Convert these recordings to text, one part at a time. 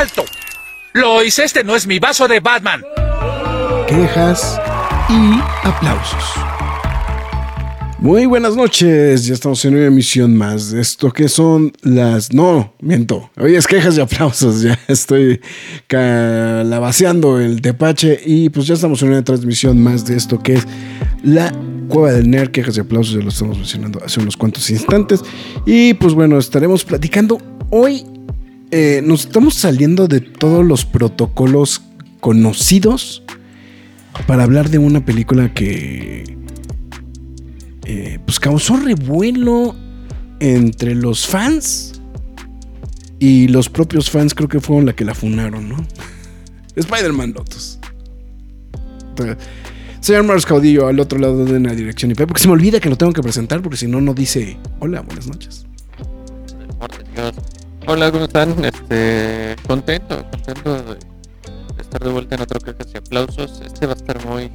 ¡Alto! Lo hice, este no es mi vaso de Batman. Quejas y aplausos. Muy buenas noches, ya estamos en una emisión más esto que son las... No, miento, hoy es quejas y aplausos, ya estoy calabaceando el tepache y pues ya estamos en una transmisión más de esto que es la Cueva del Nerd, quejas y aplausos, ya lo estamos mencionando hace unos cuantos instantes y pues bueno, estaremos platicando hoy eh, nos estamos saliendo de todos los protocolos conocidos para hablar de una película que eh, pues causó revuelo entre los fans y los propios fans creo que fueron la que la funaron, ¿no? Spider-Man Lotus. Señor Mars Caudillo al otro lado de la dirección IP, porque se me olvida que lo tengo que presentar, porque si no, no dice hola, buenas noches. Hola, ¿cómo están? Este, contento, contento de estar de vuelta en otro quejas y aplausos. Este va a estar muy.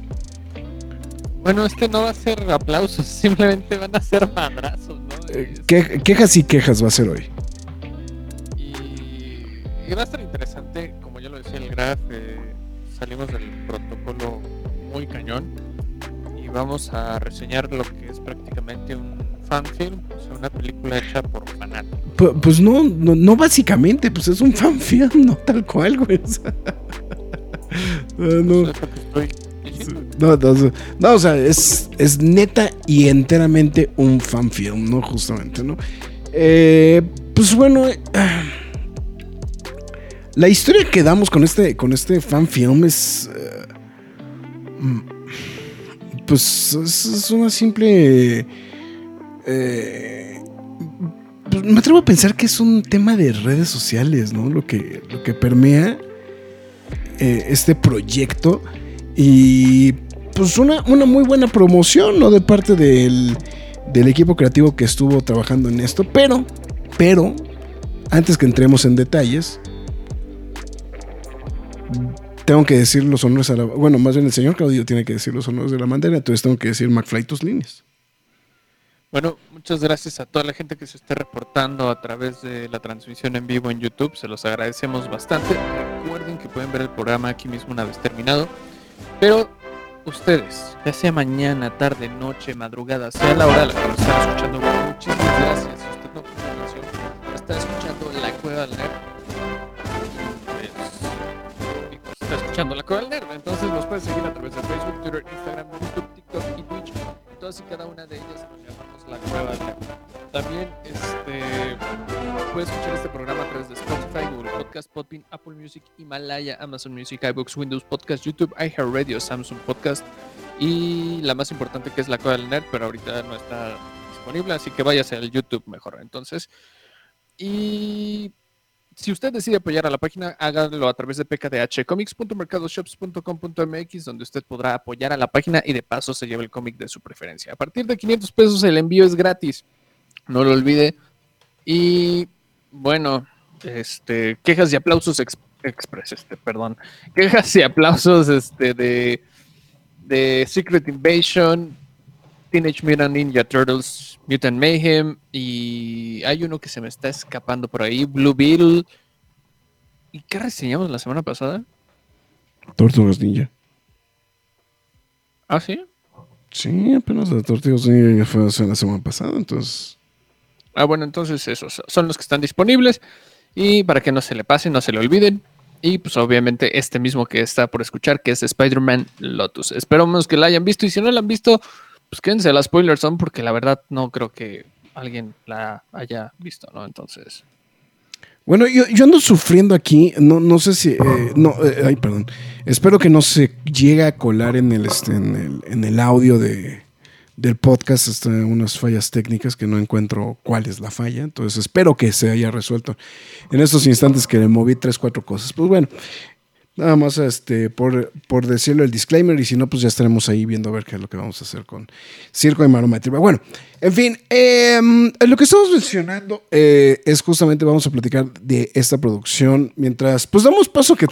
Bueno, este no va a ser aplausos, simplemente van a ser madrazos, ¿no? Eh, quejas y quejas va a ser hoy. Y, va a estar interesante, como ya lo decía el Graf, eh, salimos del protocolo muy cañón y vamos a reseñar lo que es prácticamente un fanfilm, o sea, una película hecha por fanáticos. Pues, no, no, básicamente, pues es un fanfilm, no tal cual, güey. no, no, no, o sea, es, es neta y enteramente un fanfilm, ¿no? Justamente, ¿no? Eh, pues bueno, eh, la historia que damos con este, con este fanfilm es... Eh, mm, pues es una simple eh, me atrevo a pensar que es un tema de redes sociales, ¿no? Lo que, lo que permea eh, este proyecto. Y pues una, una, muy buena promoción, ¿no? De parte del, del equipo creativo que estuvo trabajando en esto. Pero, pero, antes que entremos en detalles, tengo que decir los honores a la. Bueno, más bien el señor Claudio tiene que decir los honores de la bandera, entonces tengo que decir McFly tus líneas. Bueno, muchas gracias a toda la gente que se esté reportando a través de la transmisión en vivo en YouTube. Se los agradecemos bastante. Recuerden que pueden ver el programa aquí mismo una vez terminado. Pero ustedes, ya sea mañana, tarde, noche, madrugada, sea la hora a la que nos están escuchando, muchísimas gracias. Si usted no puede está escuchando La Cueva del Nerd, pues, está escuchando La Cueva del Nerd. Entonces nos puede seguir a través de Facebook, Twitter, Instagram, YouTube, TikTok y Twitch. Todas y cada una de ellas la cueva También este, puedes escuchar este programa a través de Spotify, Google Podcast, Podbean, Apple Music, Himalaya, Amazon Music, iBooks, Windows Podcast, YouTube, iHeartRadio, Samsung Podcast y la más importante que es la cueva del nerd, pero ahorita no está disponible, así que váyase al YouTube mejor. Entonces, y si usted decide apoyar a la página, hágalo a través de pkdh, comics.mercadoshops.com.mx, donde usted podrá apoyar a la página y de paso se lleva el cómic de su preferencia. A partir de 500 pesos el envío es gratis, no lo olvide. Y bueno, este, quejas y aplausos express, este, perdón, quejas y aplausos este, de, de Secret Invasion, Teenage Mutant Ninja Turtles, Mutant Mayhem y hay uno que se me está escapando por ahí, Blue Beetle. ¿Y qué reseñamos la semana pasada? Tortugas Ninja. ¿Ah, sí? Sí, apenas la Tortugas Ninja fue la semana pasada, entonces... Ah, bueno, entonces esos son los que están disponibles y para que no se le pasen, no se le olviden. Y pues obviamente este mismo que está por escuchar, que es Spider-Man Lotus. Esperamos que la hayan visto y si no la han visto, pues quédense las spoilers son porque la verdad no creo que alguien la haya visto, ¿no? Entonces. Bueno, yo, ando sufriendo aquí, no, no sé si, eh, no, eh, ay, perdón, espero que no se llegue a colar en el, este, en el, en el audio de, del podcast, este, unas fallas técnicas que no encuentro cuál es la falla. Entonces espero que se haya resuelto en estos instantes que le moví tres, cuatro cosas. Pues bueno, Nada más este, por, por decirlo el disclaimer, y si no, pues ya estaremos ahí viendo a ver qué es lo que vamos a hacer con Circo de Maroma Bueno, en fin, em, lo que estamos mencionando eh, es justamente vamos a platicar de esta producción mientras, pues damos paso que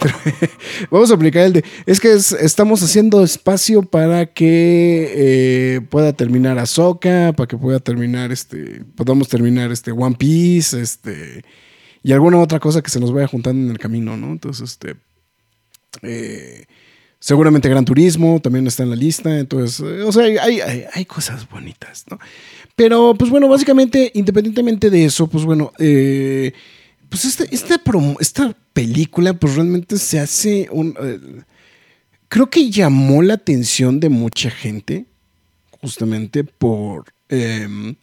vamos a aplicar el de, es que estamos haciendo espacio para que eh, pueda terminar Ahsoka, para que pueda terminar este, podamos terminar este One Piece, este, y alguna otra cosa que se nos vaya juntando en el camino, ¿no? Entonces, este eh, seguramente Gran Turismo también está en la lista. Entonces, eh, o sea, hay, cosas bonitas, ¿no? Pero, pues bueno, básicamente, independientemente de eso, pues bueno, eh, pues este, esta, esta, película, pues realmente se hace un. creo que llamó la atención de mucha gente, justamente por. Em,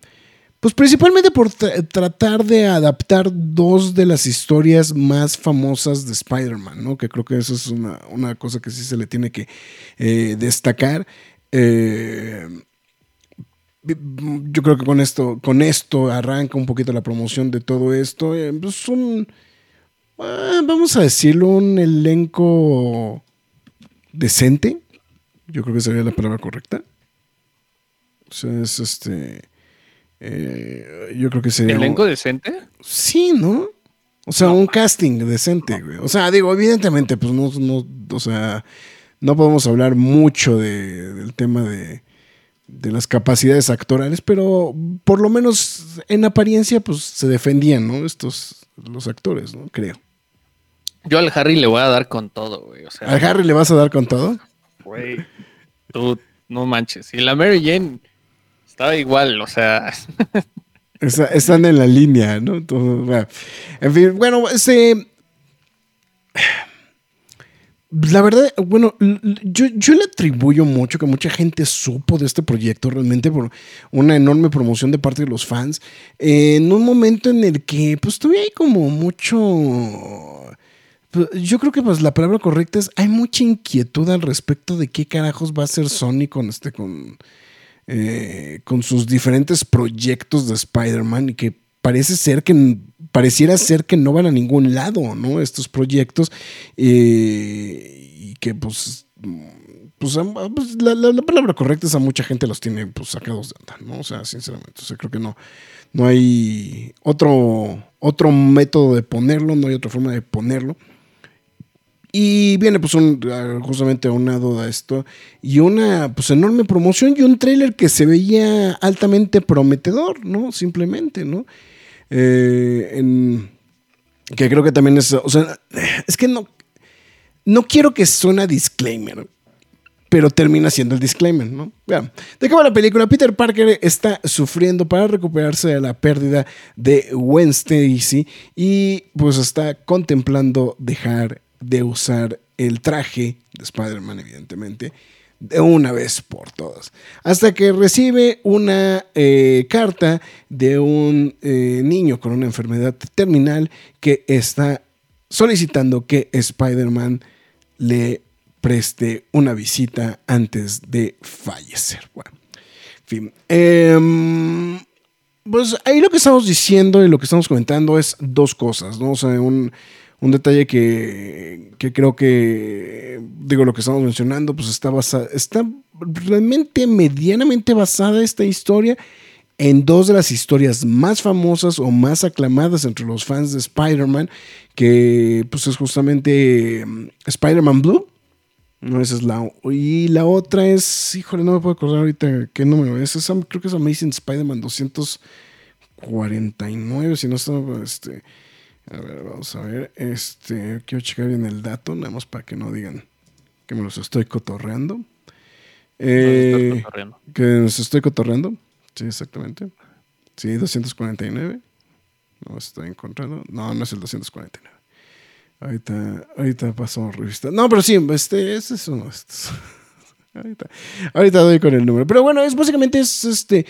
pues principalmente por tratar de adaptar dos de las historias más famosas de Spider-Man, ¿no? Que creo que eso es una, cosa que sí se le tiene que eh, destacar. Eh, yo creo que con esto, con esto arranca un poquito la promoción de todo esto. Eh, pues un, ah, vamos a decirlo, un elenco decente. Yo creo que sería la palabra correcta. O sea, es este eh, yo creo que sería. ¿Elenco decente? Sí, ¿no? O sea, un casting decente, güey. O sea, digo, evidentemente, pues no, no, o sea, no podemos hablar mucho del tema de, de las capacidades actorales, pero por lo menos en apariencia, pues se defendían, ¿no? Estos, los actores, ¿no? Creo. Yo al Harry le voy a dar con todo, güey. O sea, ¿Al Harry le vas a dar con todo? Güey, tú no manches. Y la Mary Jane estaba igual, o sea. están en la línea, ¿no? en fin, bueno, este. La verdad, bueno, yo, le atribuyo mucho que mucha gente supo de este proyecto realmente por una enorme promoción de parte de los fans. en un momento en el que, pues, todavía hay como mucho. Pues, yo creo que pues la palabra correcta es hay mucha inquietud al respecto de qué carajos va a hacer Sony con este con eh, con sus diferentes proyectos de Spider-Man y que parece ser que pareciera ser que no van a ningún lado, ¿no? Estos proyectos eh, y que pues pues, pues la, palabra correcta es a mucha gente los tiene pues sacados de onda, ¿no? O sea, sinceramente, o creo que no, no hay otro, otro método de ponerlo, no hay otra forma de ponerlo. Y viene pues un, ah, justamente aunado a esto y una pues enorme promoción y un tráiler que se veía altamente prometedor, ¿no? Simplemente, ¿no? Eh, que creo que también es, o sea, es que no, no quiero que suene disclaimer, pero termina siendo el disclaimer, ¿no? Vean, de qué va la película. Peter Parker está sufriendo para recuperarse de la pérdida de Wednesday y pues está contemplando dejar de usar el traje de Spider-Man, evidentemente, de una vez por todas. Hasta que recibe una eh, carta de un eh, niño con una enfermedad terminal que está solicitando que Spider-Man le preste una visita antes de fallecer. Bueno, en fin. Em, pues ahí lo que estamos diciendo y lo que estamos comentando es dos cosas, ¿no? O sea, un un detalle que, creo que, digo, lo que estamos mencionando, pues está basada, está realmente medianamente basada esta historia en dos de las historias más famosas o más aclamadas entre los fans de Spider-Man, que pues es justamente mm, Spider-Man Blue. No, esa es la. Y la otra es. Híjole, no me puedo acordar ahorita qué número es. creo que es Amazing Spider-Man 249, si no está. Este, a ver, vamos a ver. Este, quiero checar bien el dato, nada más para que no digan que me los estoy cotorreando. Eh, que nos estoy cotorreando. Sí, exactamente. Sí, 249. No estoy encontrando. No, no es el 249. Ahorita, ahorita pasó revista. No, pero sí, este, este es uno de estos. ahorita, ahorita doy con el número. Pero bueno, es básicamente es este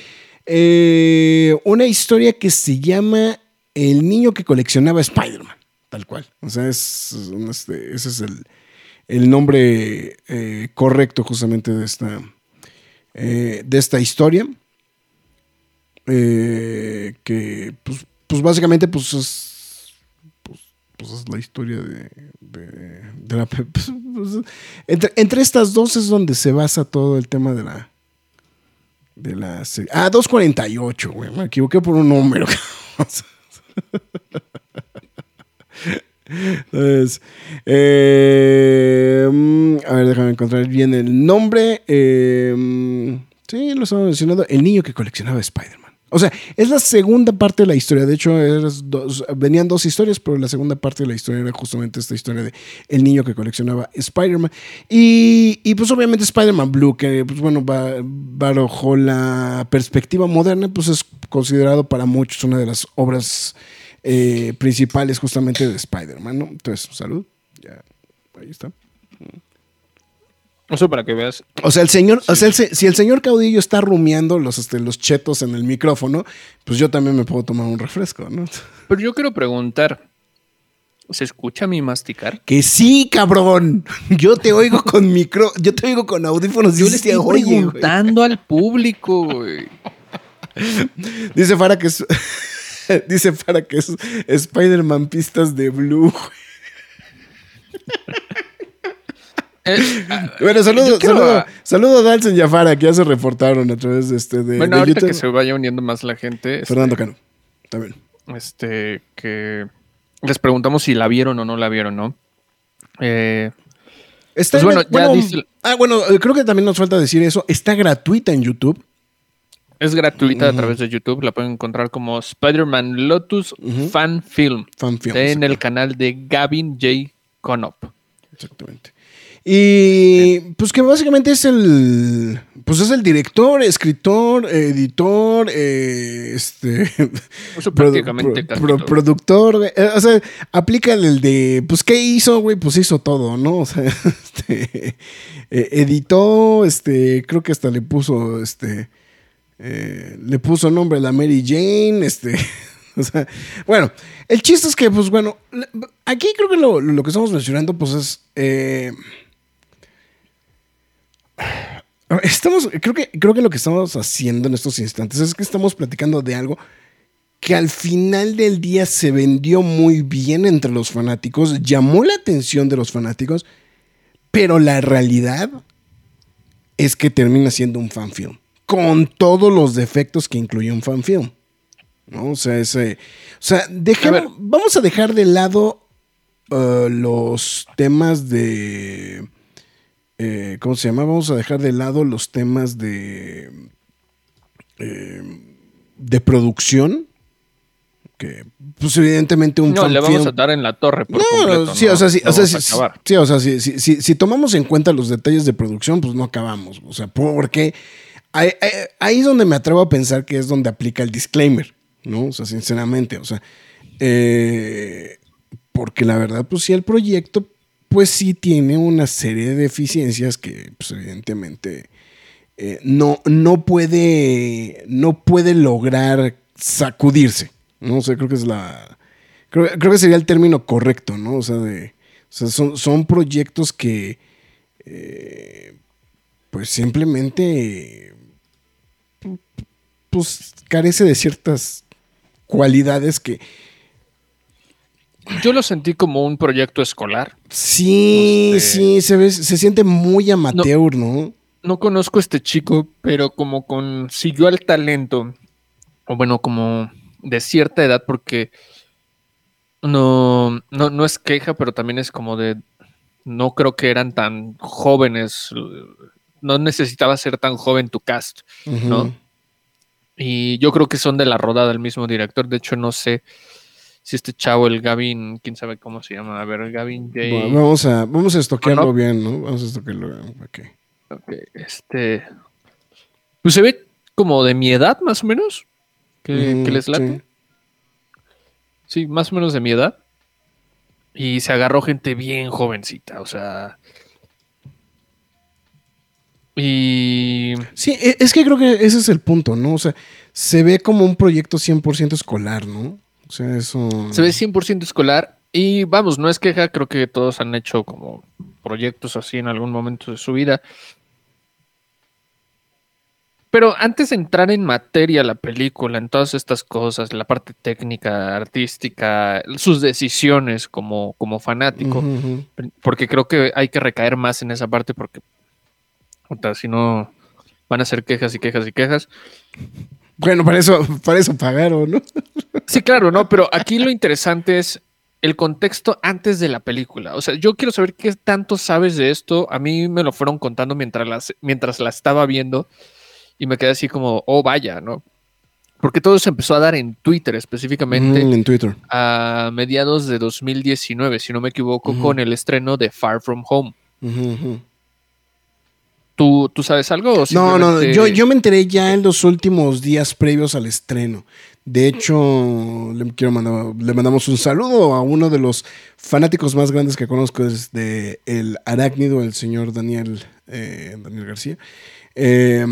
eh, una historia que se llama el niño que coleccionaba Spider-Man, tal cual. O sea, es, este, ese es el, nombre eh, correcto justamente de esta, eh, de esta historia. Eh, que pues, pues básicamente pues es, pues, pues, es la historia de, la... pues, pues, entre, entre estas dos es donde se basa todo el tema de la... De la serie. Ah, 248, güey. Me equivoqué por un número. Entonces, eh, mm, a ver, déjame encontrar bien el nombre. Eh, mm, sí, lo estaba mencionando. El niño que coleccionaba Spider-Man. O sea, es la segunda parte de la historia. De hecho, dos- venían dos historias, pero la segunda parte de la historia era justamente esta historia de el niño que coleccionaba Spider-Man. Y, y, pues obviamente Spider-Man Blue, que pues bueno, bajo la perspectiva moderna, pues es considerado para muchos una de las obras eh, principales justamente de Spider-Man, ¿no? Entonces, salud. Ya, ahí está. Eso para que veas. O sea, el señor, o sea, el si el señor caudillo está rumiando los, este, los chetos en el micrófono, pues yo también me puedo tomar un refresco, ¿no? Pero yo quiero preguntar. ¿Se escucha mi masticar? Que sí, cabrón. Yo te oigo con micro, yo te oigo con audífonos. Yo le estoy güey. preguntando al público, güey. Dice Fara que es, dice Fara que es Spider-Man pistas de Blue. güey. Eh, Bueno, saludo, Yo quiero saludo, a- saludo a Dalson y a que ya se reportaron a través de este de, bueno, de ahorita YouTube. que se vaya uniendo más la gente, este, Fernando Cano. También. este, que les preguntamos si la vieron o no la vieron, ¿no? Eh, Está Pues bueno, ya bueno, dice- Ah, bueno, eh, creo que también nos falta decir eso. Está gratuita en YouTube. es gratuita a través de YouTube, la pueden encontrar como Spider-Man Lotus. Fan Film Fan film, en el canal de Gavin J. Conop. Exactamente. Y pues que básicamente es el. Pues es el director, escritor, editor, eh, este. Eso prácticamente pro- productor, güey. Eh, o sea, aplica el de. Pues, ¿qué hizo, güey? Pues hizo todo, ¿no? O sea, este. eh, editó, este. Creo que hasta le puso, este. eh, le puso nombre a la Mary Jane, este. O sea, bueno, el chiste es que, pues bueno, aquí creo que lo, lo que estamos mencionando, pues es. Eh, estamos, creo que, creo que lo que estamos haciendo en estos instantes es que estamos platicando de algo que al final del día se vendió muy bien entre los fanáticos, llamó la atención de los fanáticos, pero la realidad es que termina siendo un fanfilm, con todos los defectos que incluye un fanfilm. ¿no? O sea, ese, o sea dejemos- A ver. vamos a dejar de lado uh, los temas de... eh, ¿Cómo se llama? Vamos a dejar de lado los temas de... eh, de producción. Que, pues evidentemente un No, le vamos a dar en la torre por no, completo. sí, ¿no? o sea, sí, No o sea, sí, o sea, sí, sí, sí, si tomamos en cuenta los detalles de producción, pues no acabamos. O sea, porque ahí, ahí- ahí es donde me atrevo a pensar que es donde aplica el disclaimer, ¿no? O sea, sinceramente, o sea, eh, porque la verdad, pues sí, el proyecto, pues sí tiene una serie de deficiencias que, pues evidentemente, eh, no, no puede, no puede lograr sacudirse, ¿no? O sea, creo que es la, creo, creo que sería el término correcto, ¿no? O sea, de, son, son proyectos que, eh, pues simplemente, pues carece de ciertas cualidades que Yo lo sentí como un proyecto escolar. sí, Este- sí, se ve, se siente muy amateur, ¿no? No conozco a este chico, pero como consiguió el talento, o bueno, como de cierta edad, porque no, no, no es queja, pero también es como de, no creo que eran tan jóvenes, no necesitaba ser tan joven tu cast. ¿no? Y yo creo que son de la rodada del mismo director, de hecho no sé si este chavo, el Gavin, quién sabe cómo se llama, a ver, el Gavin J. Bueno, vamos a, vamos a estoquearlo ¿no? bien, ¿no? Vamos a estoquearlo bien. ok. Ok, este. Pues se ve como de mi edad, más o menos. Que, que les late. sí. Sí. más o menos de mi edad. Y se agarró gente bien jovencita, o sea. Y. Sí, e- es que creo que ese es el punto, ¿no? O sea, se ve como un proyecto 100% escolar, ¿no? O sea, eso... Se ve 100% escolar. Y vamos, no es queja, creo que todos han hecho como proyectos así en algún momento de su vida. Pero antes de entrar en materia la película, en todas estas cosas, la parte técnica, artística, sus decisiones como, como fanático, porque creo que hay que recaer más en esa parte porque si no van a ser quejas y quejas y quejas. Bueno, para eso, para eso pagaron, ¿no? Sí, claro, ¿no? Pero aquí lo interesante es el contexto antes de la película. O sea, yo quiero saber qué tanto sabes de esto. A mí me lo fueron contando mientras, las, mientras la estaba viendo y me quedé así como, oh, vaya, ¿no? Porque todo se empezó a dar en Twitter específicamente Mm, en Twitter. a mediados de 2019, si no me equivoco, con el estreno de Far From Home. Ujú. ¿Tú, ¿Tú sabes algo? o No, no, yo, yo me enteré ya en los últimos días previos al estreno. De hecho, le, quiero mandar, le mandamos un saludo a uno de los fanáticos más grandes que conozco desde el arácnido, el señor Daniel, eh, Daniel García. Eh,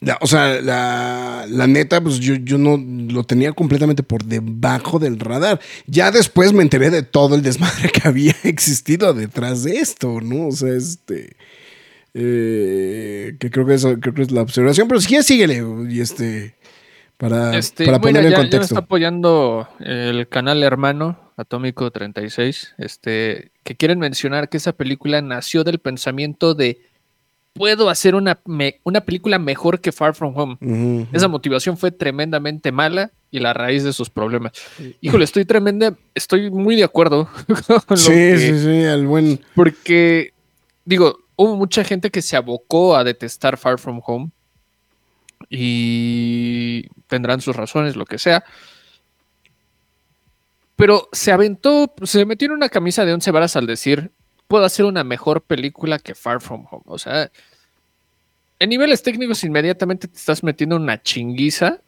la- o sea, la, la neta, pues yo, yo no lo tenía completamente por debajo del radar. Ya después me enteré de todo el desmadre que había existido detrás de esto, ¿no? O sea, este... Eh, que creo que, eso, creo que es la observación, pero si quieres síguele y este para, Este, para poner en ya contexto. está apoyando el canal hermano Atómico 36, este, que quieren mencionar que esa película nació del pensamiento de puedo hacer una, me- una película mejor que Far From Home. Esa motivación fue tremendamente mala y la raíz de sus problemas. Híjole, estoy tremenda, estoy muy de acuerdo con lo sí, que- sí, sí, al buen. porque, digo, hubo mucha gente que se abocó a detestar Far From Home y tendrán sus razones, lo que sea. Pero se aventó, se metió en una camisa de once varas al decir, puedo hacer una mejor película que Far From Home. O sea, en niveles técnicos inmediatamente te estás metiendo una chinguiza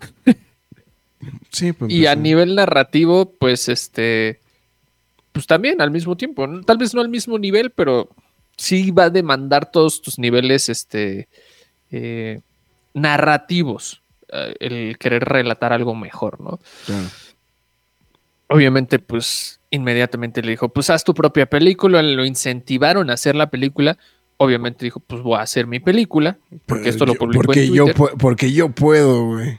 Sí, pues, y a nivel narrativo, pues este, pues también al mismo tiempo, tal vez no al mismo nivel, pero sí va a demandar todos tus niveles, este, eh, narrativos, eh, el querer relatar algo mejor, ¿no? Claro. Obviamente, pues inmediatamente le dijo, pues haz tu propia película, lo incentivaron a hacer la película. Obviamente dijo, pues voy a hacer mi película, porque Pero esto lo publicó porque en yo Twitter. Porque yo puedo, güey.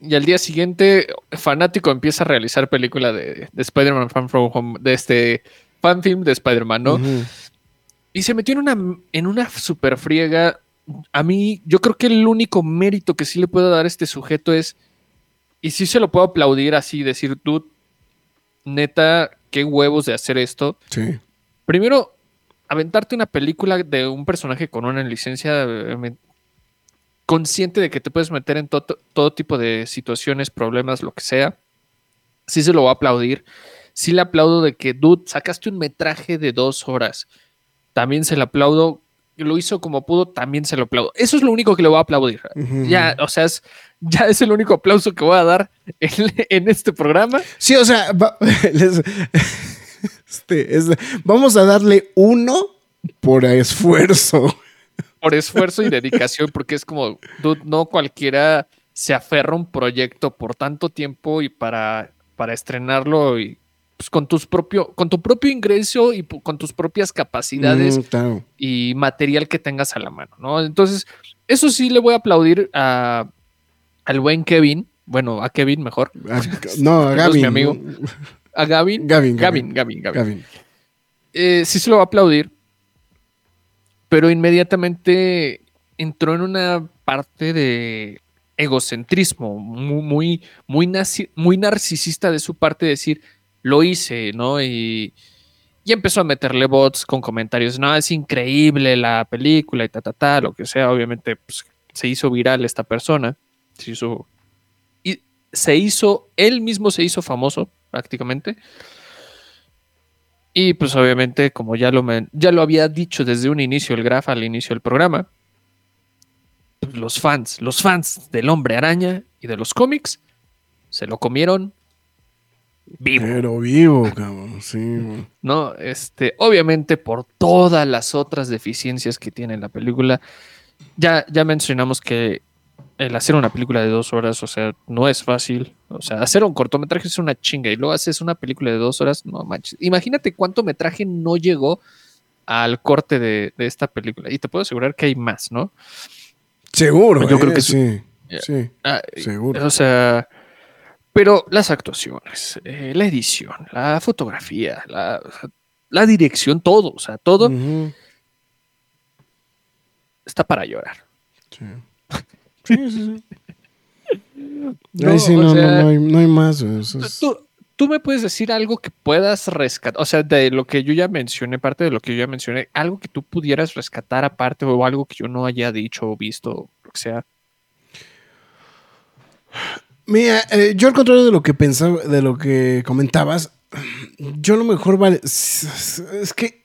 Y al día siguiente, Fanático empieza a realizar película de, de Spider-Man Fan From Home, de este fanfilm de Spider-Man, ¿no? Ujú. Y se metió en una, en una super friega. A mí, yo creo que el único mérito que sí le puedo dar a este sujeto es, y sí se lo puedo aplaudir así, decir, tú, neta, qué huevos de hacer esto. Sí. Primero, aventarte una película de un personaje con una licencia eh, consciente de que te puedes meter en to- todo tipo de situaciones, problemas, lo que sea. Sí se lo voy a aplaudir. Sí le aplaudo de que, dude, sacaste un metraje de dos horas. También se le aplaudo. Lo hizo como pudo, también se lo aplaudo. Eso es lo único que le voy a aplaudir. Ya, o sea, es, ya es el único aplauso que voy a dar en, en este programa. Sí, o sea, va- les- este, es- vamos a darle uno por esfuerzo. por esfuerzo y dedicación, porque es como, dude, no cualquiera se aferra a un proyecto por tanto tiempo y para, para estrenarlo y pues, con tus propio, con tu propio ingreso y con tus propias capacidades Mm, claro. y material que tengas a la mano, ¿no? Entonces, eso sí le voy a aplaudir a, al buen Kevin, bueno, a Kevin mejor, no, a Gavin. mi amigo. a Gavin, Gavin, Gavin, Gavin, Gavin. Gavin. eh, sí se lo va a aplaudir, pero inmediatamente entró en una parte de egocentrismo muy, muy, muy, muy narcisista de su parte decir, lo hice, ¿no? Y, y empezó a meterle bots con comentarios, no, es increíble la película y ta, ta, ta, lo que sea, obviamente pues, se hizo viral esta persona, se hizo, y se hizo, él mismo se hizo famoso prácticamente. Y pues obviamente, como ya lo, ya lo había dicho desde un inicio el Graf al inicio del programa, pues, los fans, los fans del hombre araña y de los cómics, se lo comieron vivo. Pero vivo, cabrón. Sí, güey. ¿no? Este, obviamente por todas las otras deficiencias que tiene la película. Ya, ya mencionamos que el hacer una película de dos horas, o sea, no es fácil. O sea, hacer un cortometraje es una chinga y luego haces una película de dos horas, no manches. Imagínate cuánto metraje no llegó al corte de, de esta película. Y te puedo asegurar que hay más, ¿no? Seguro. Yo eh, creo que sí. Sí, Ah, seguro. O sea, pero las actuaciones, eh, la edición, la fotografía, la, o dirección, todo, o sea, todo está para llorar. sí. Sí, sí, sí. No, Ahí sí, o no, no, sea, no hay, no hay más. es- Tú, tú me puedes decir algo que puedas rescatar, o sea, de lo que yo ya mencioné, parte de lo que yo ya mencioné, algo que tú pudieras rescatar aparte o algo que yo no haya dicho o visto, lo que sea. Mira, eh, yo al contrario de lo que pensaba, de lo que comentabas, yo a lo mejor vale. Es que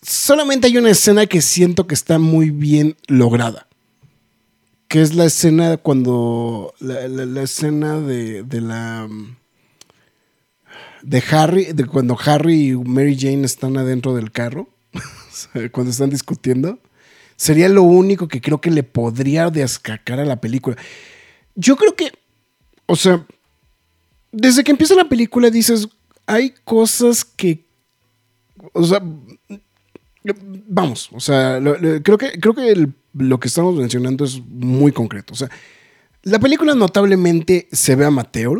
solamente hay una escena que siento que está muy bien lograda. Que es la escena cuando. La, la- escena de, de la. De Harry, de cuando Harry y Mary Jane están adentro del carro. cuando están discutiendo. Sería lo único que creo que le podría descacar a la película. Yo creo que, o sea, desde que empieza la película dices, hay cosas que, o sea, vamos, o sea, creo que, creo que el- lo que estamos mencionando es muy concreto. O sea, la película notablemente se ve amateur,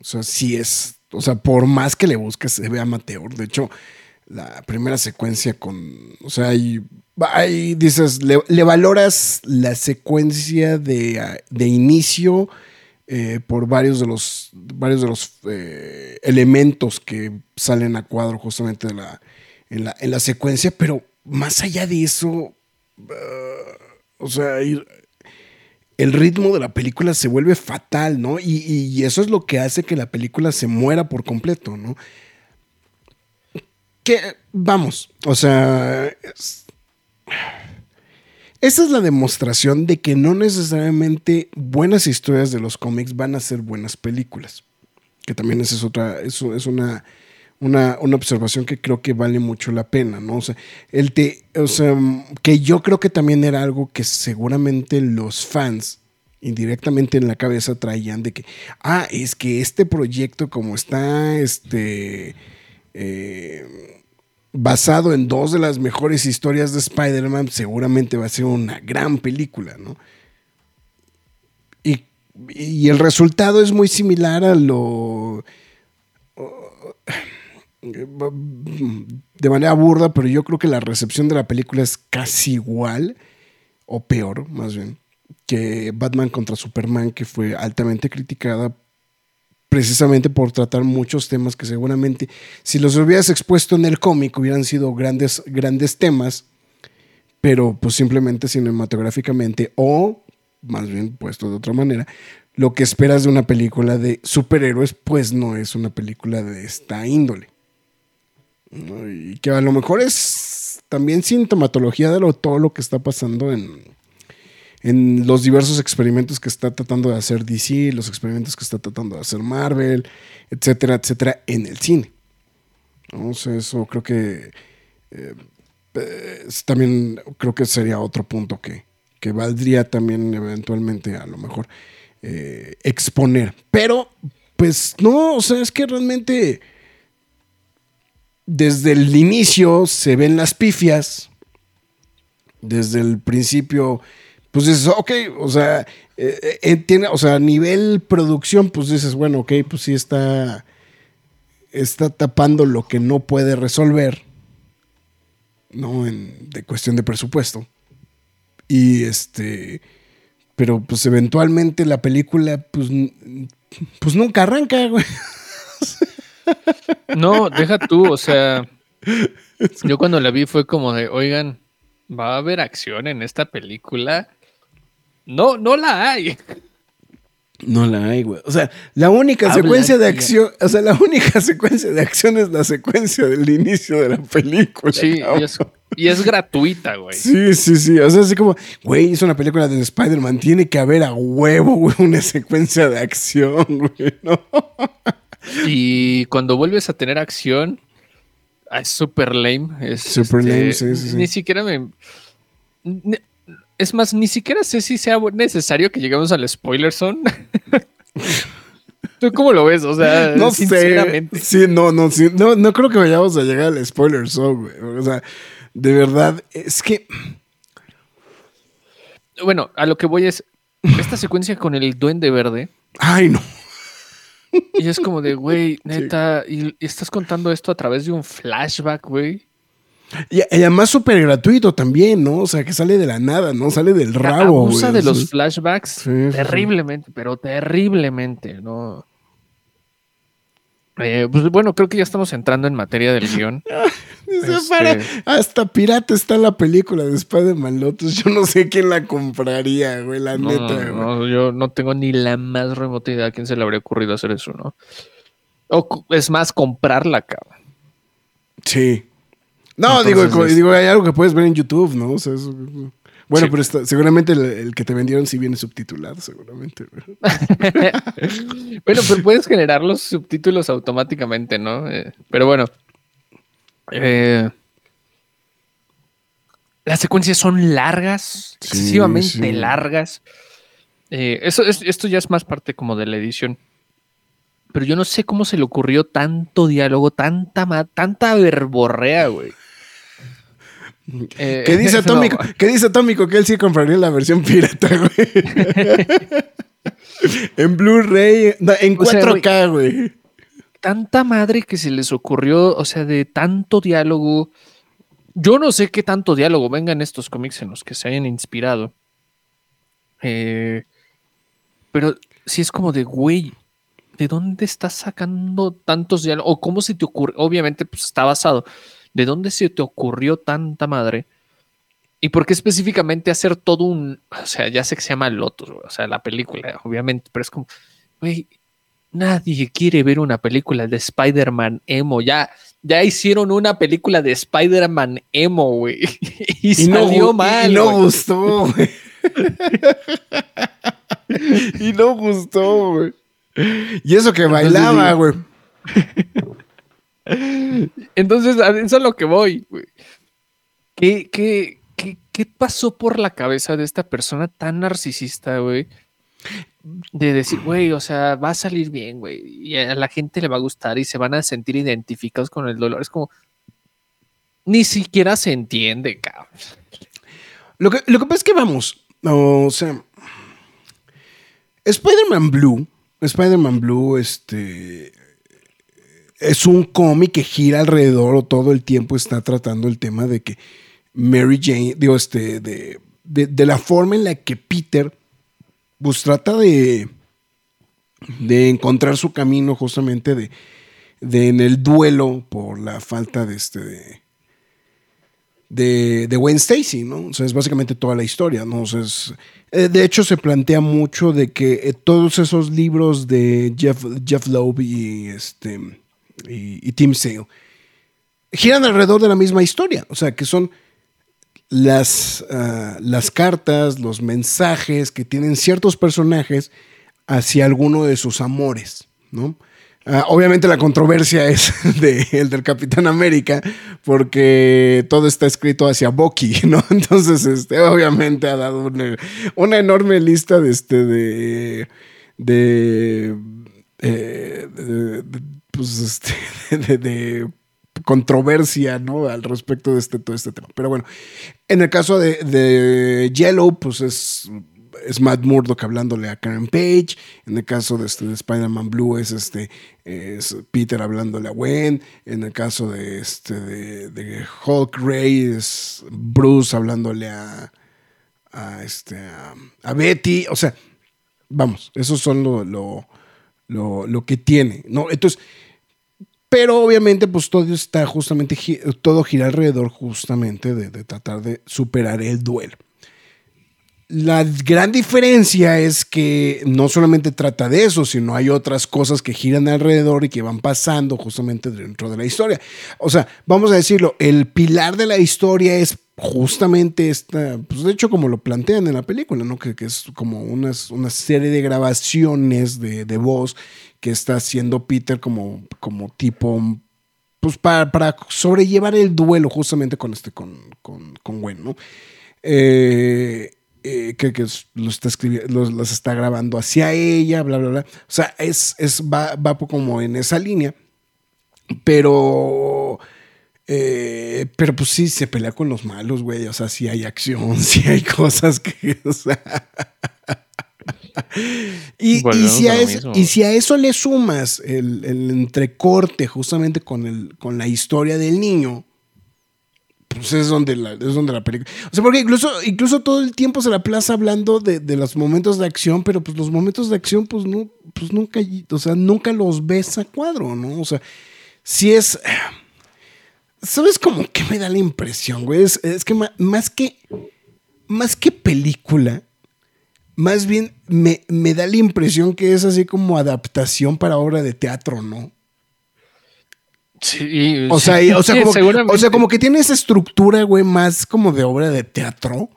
o sea, sí es, o sea, por más que le busques, se ve amateur. De hecho, la primera secuencia con, o sea, ahí, ahí dices, le, le valoras la secuencia de, de inicio eh, por varios de los, varios de los eh, elementos que salen a cuadro justamente de la, en, la, en la secuencia, pero más allá de eso, ah, o sea, el ritmo de la película se vuelve fatal, ¿no? Y, y eso es lo que hace que la película se muera por completo, ¿no? Que, vamos, o sea, esa es la demostración de que no necesariamente buenas historias de los cómics van a ser buenas películas. Que también esa es otra, eso es una, una, una observación que creo que vale mucho la pena, ¿no? O sea, el te, o sea, que yo creo que también era algo que seguramente los fans indirectamente en la cabeza traían de que, ah, es que este proyecto como está, este, eh, basado en dos de las mejores historias de Spider-Man, seguramente va a ser una gran película, ¿no? Y, y el resultado es muy similar a lo... De manera burda, pero yo creo que la recepción de la película es casi igual, o peor, más bien, que Batman contra Superman, que fue altamente criticada precisamente por tratar muchos temas que seguramente si los hubieras expuesto en el cómic hubieran sido grandes, grandes temas, pero pues simplemente cinematográficamente o más bien puesto de otra manera, lo que esperas de una película de superhéroes pues no es una película de esta índole. Y que a lo mejor es también sintomatología de lo, todo lo que está pasando en, en los diversos experimentos que está tratando de hacer DC, los experimentos que está tratando de hacer Marvel, etcétera, etcétera, en el cine. Sea, eso creo que eh, también creo que sería otro punto que, que valdría también eventualmente a lo mejor eh, exponer. Pero, pues no, o sea, es que realmente desde el inicio se ven las pifias. Desde el principio, pues dices, ok, o sea, eh, eh, tiene, o sea, a nivel producción, pues dices, bueno, ok, pues sí está, está tapando lo que no puede resolver, ¿no? En, de cuestión de presupuesto. Y este, pero pues eventualmente la película, pues, pues nunca arranca, güey. No, deja tú, o sea, yo cuando la vi fue como de, oigan, ¿va a haber acción en esta película? No, no la hay. No la hay, güey. O sea, la única Habla, secuencia de acción, o sea, la única secuencia de acción es la secuencia del inicio de la película. Sí, y es, y es gratuita, güey. Sí, sí, sí. O sea, así como, güey, es una película de Spider-Man. Tiene que haber a huevo, güey, una secuencia de acción, güey, ¿no? Y cuando vuelves a tener acción, ah, es súper lame. Es, Súper este, lame, sí, sí, sí. Ni siquiera me. Es más, ni siquiera sé si sea necesario que lleguemos al spoiler zone. ¿Tú cómo lo ves? O sea, No sé. sinceramente. Sí, no, no, sí, no, no creo que vayamos a llegar al spoiler zone, güey. O sea, de verdad, es que bueno, a lo que voy es esta secuencia con el duende verde. Ay, no. Y es como de, güey, neta, y, y estás contando esto a través de un flashback, güey. Y, y además súper gratuito también, ¿no? O sea, que sale de la nada, ¿no? Sale del rabo. Güey. de los flashbacks Sí, sí, sí. terriblemente, pero terriblemente, ¿no? Eh, pues bueno, creo que ya estamos entrando en materia del guion. Dice, Este- para, hasta pirata está la película de Spider-Man Lotus. Yo no sé quién la compraría, güey, la No, neta, güey. yo no tengo ni la más remota idea a quién se le habría ocurrido hacer eso, ¿no? O es más, comprarla, cabrón. Sí. No, Entonces, digo, es- digo, hay algo que puedes ver en YouTube, ¿no? O sea, es- bueno, Sí. pero está- seguramente el, el que te vendieron sí viene subtitulado, seguramente. bueno, pero puedes generar los subtítulos automáticamente, ¿no? Eh, pero bueno. Eh, las secuencias son largas, Sí, excesivamente sí. largas. Eh, eso, es- esto ya es más parte como de la edición. Pero yo no sé cómo se le ocurrió tanto diálogo, tanta, tanta verborrea, güey. Eh, ¿Qué dice no, Atómico? ¿Qué dice Atómico? Que él sí compraría la versión pirata, güey. en Blu-ray, no, en O sea, 4K, güey. tanta madre que se les ocurrió, o sea, de tanto diálogo. Yo no sé qué tanto diálogo venga en estos cómics en los que se hayan inspirado. Eh, pero sí es como de, güey, ¿de dónde estás sacando tantos diálogos? O cómo se te ocurre, obviamente pues está basado, ¿de dónde se te ocurrió tanta madre? ¿Y por qué específicamente hacer todo un, o sea, ya sé que se llama Lotus, o sea, la película, obviamente, pero es como, güey, Nadie quiere ver una película de Spider-Man emo. Ya, ya hicieron una película de Spider-Man emo, güey. Y, salió gu- mal. Y no gustó, güey. y no gustó, güey. Y eso que bailaba, güey. Entonces, a eso es a lo que voy, güey. ¿Qué, qué, qué, qué pasó por la cabeza de esta persona tan narcisista, güey? De decir, güey, o sea, va a salir bien, güey. Y a la gente le va a gustar y se van a sentir identificados con el dolor. Es como. Ni siquiera se entiende, cabrón. Lo que, lo que pasa es que vamos, o sea, Spider-Man Blue, Spider-Man Blue, este, es un cómic que gira alrededor o todo el tiempo está tratando el tema de que Mary Jane, digo, este, de, de, la forma en la que Peter, pues trata de, de encontrar su camino justamente de, de en el duelo por la falta de este, de, de, de Gwen Stacy, ¿no? O sea, es básicamente toda la historia, ¿no? O sea, es- eh, de hecho, se plantea mucho de que eh, todos esos libros de Jeff, Jeff Loeb y, este, y, Tim Sale giran alrededor de la misma historia, o sea, que son las, ah, las cartas, los mensajes que tienen ciertos personajes hacia alguno de sus amores, ¿no? Ah, obviamente la controversia es de, el del Capitán América, porque todo está escrito hacia Bucky, ¿no? Entonces, este, obviamente ha dado una, una enorme lista de, este, de, de, eh, pues, este, de- de controversia, ¿no? Al respecto de este, todo este tema. Pero bueno, en el caso de, de Yellow, pues es, es Matt Murdock hablándole a Karen Page. En el caso de, este, de Spider-Man Blue es, este, es Peter hablándole a Gwen. En el caso de, este, de, Hulk Ray es Bruce hablándole a, a, este, a, Betty. O sea, vamos, esos son lo, lo, lo, que tiene, ¿no? Entonces, pero obviamente, pues todo está justamente, todo gira alrededor justamente de tratar de superar el duelo. La gran diferencia es que no solamente trata de eso, sino hay otras cosas que giran alrededor y que van pasando justamente dentro de la historia. O sea, vamos a decirlo, el pilar de la historia es justamente esta, pues de hecho como lo plantean en la película, ¿no? Que, es como una serie de grabaciones de, de voz que está haciendo Peter como, como tipo, pues para, para sobrellevar el duelo justamente con este, con, con, con Gwen, ¿no? Eh, eh, que, está los, los está grabando hacia ella, bla, bla, bla. O sea, es, es, va, va como en esa línea. Pero Eh, pero pues sí, se pelea con los malos, güey. O sea, sí hay acción, sí hay cosas que. O sea. y, si a eso, y si a eso le sumas el, el entrecorte justamente con, el, con la historia del niño, pues es donde la, es donde la película. O sea, porque incluso, incluso todo el tiempo se la plaza hablando de, de los momentos de acción, pero pues los momentos de acción, pues no, pues nunca, o sea, nunca los ves a cuadro, ¿no? O sea, si es. ¿Sabes como que me da la impresión, güey? Es, es que ma- más que. Más que película, más bien me, me da la impresión que es así como adaptación para obra de teatro, ¿no? Sí, O sea, sí, y- o, sea, sí, como, o sea, como que tiene esa estructura, güey, más como de obra de teatro,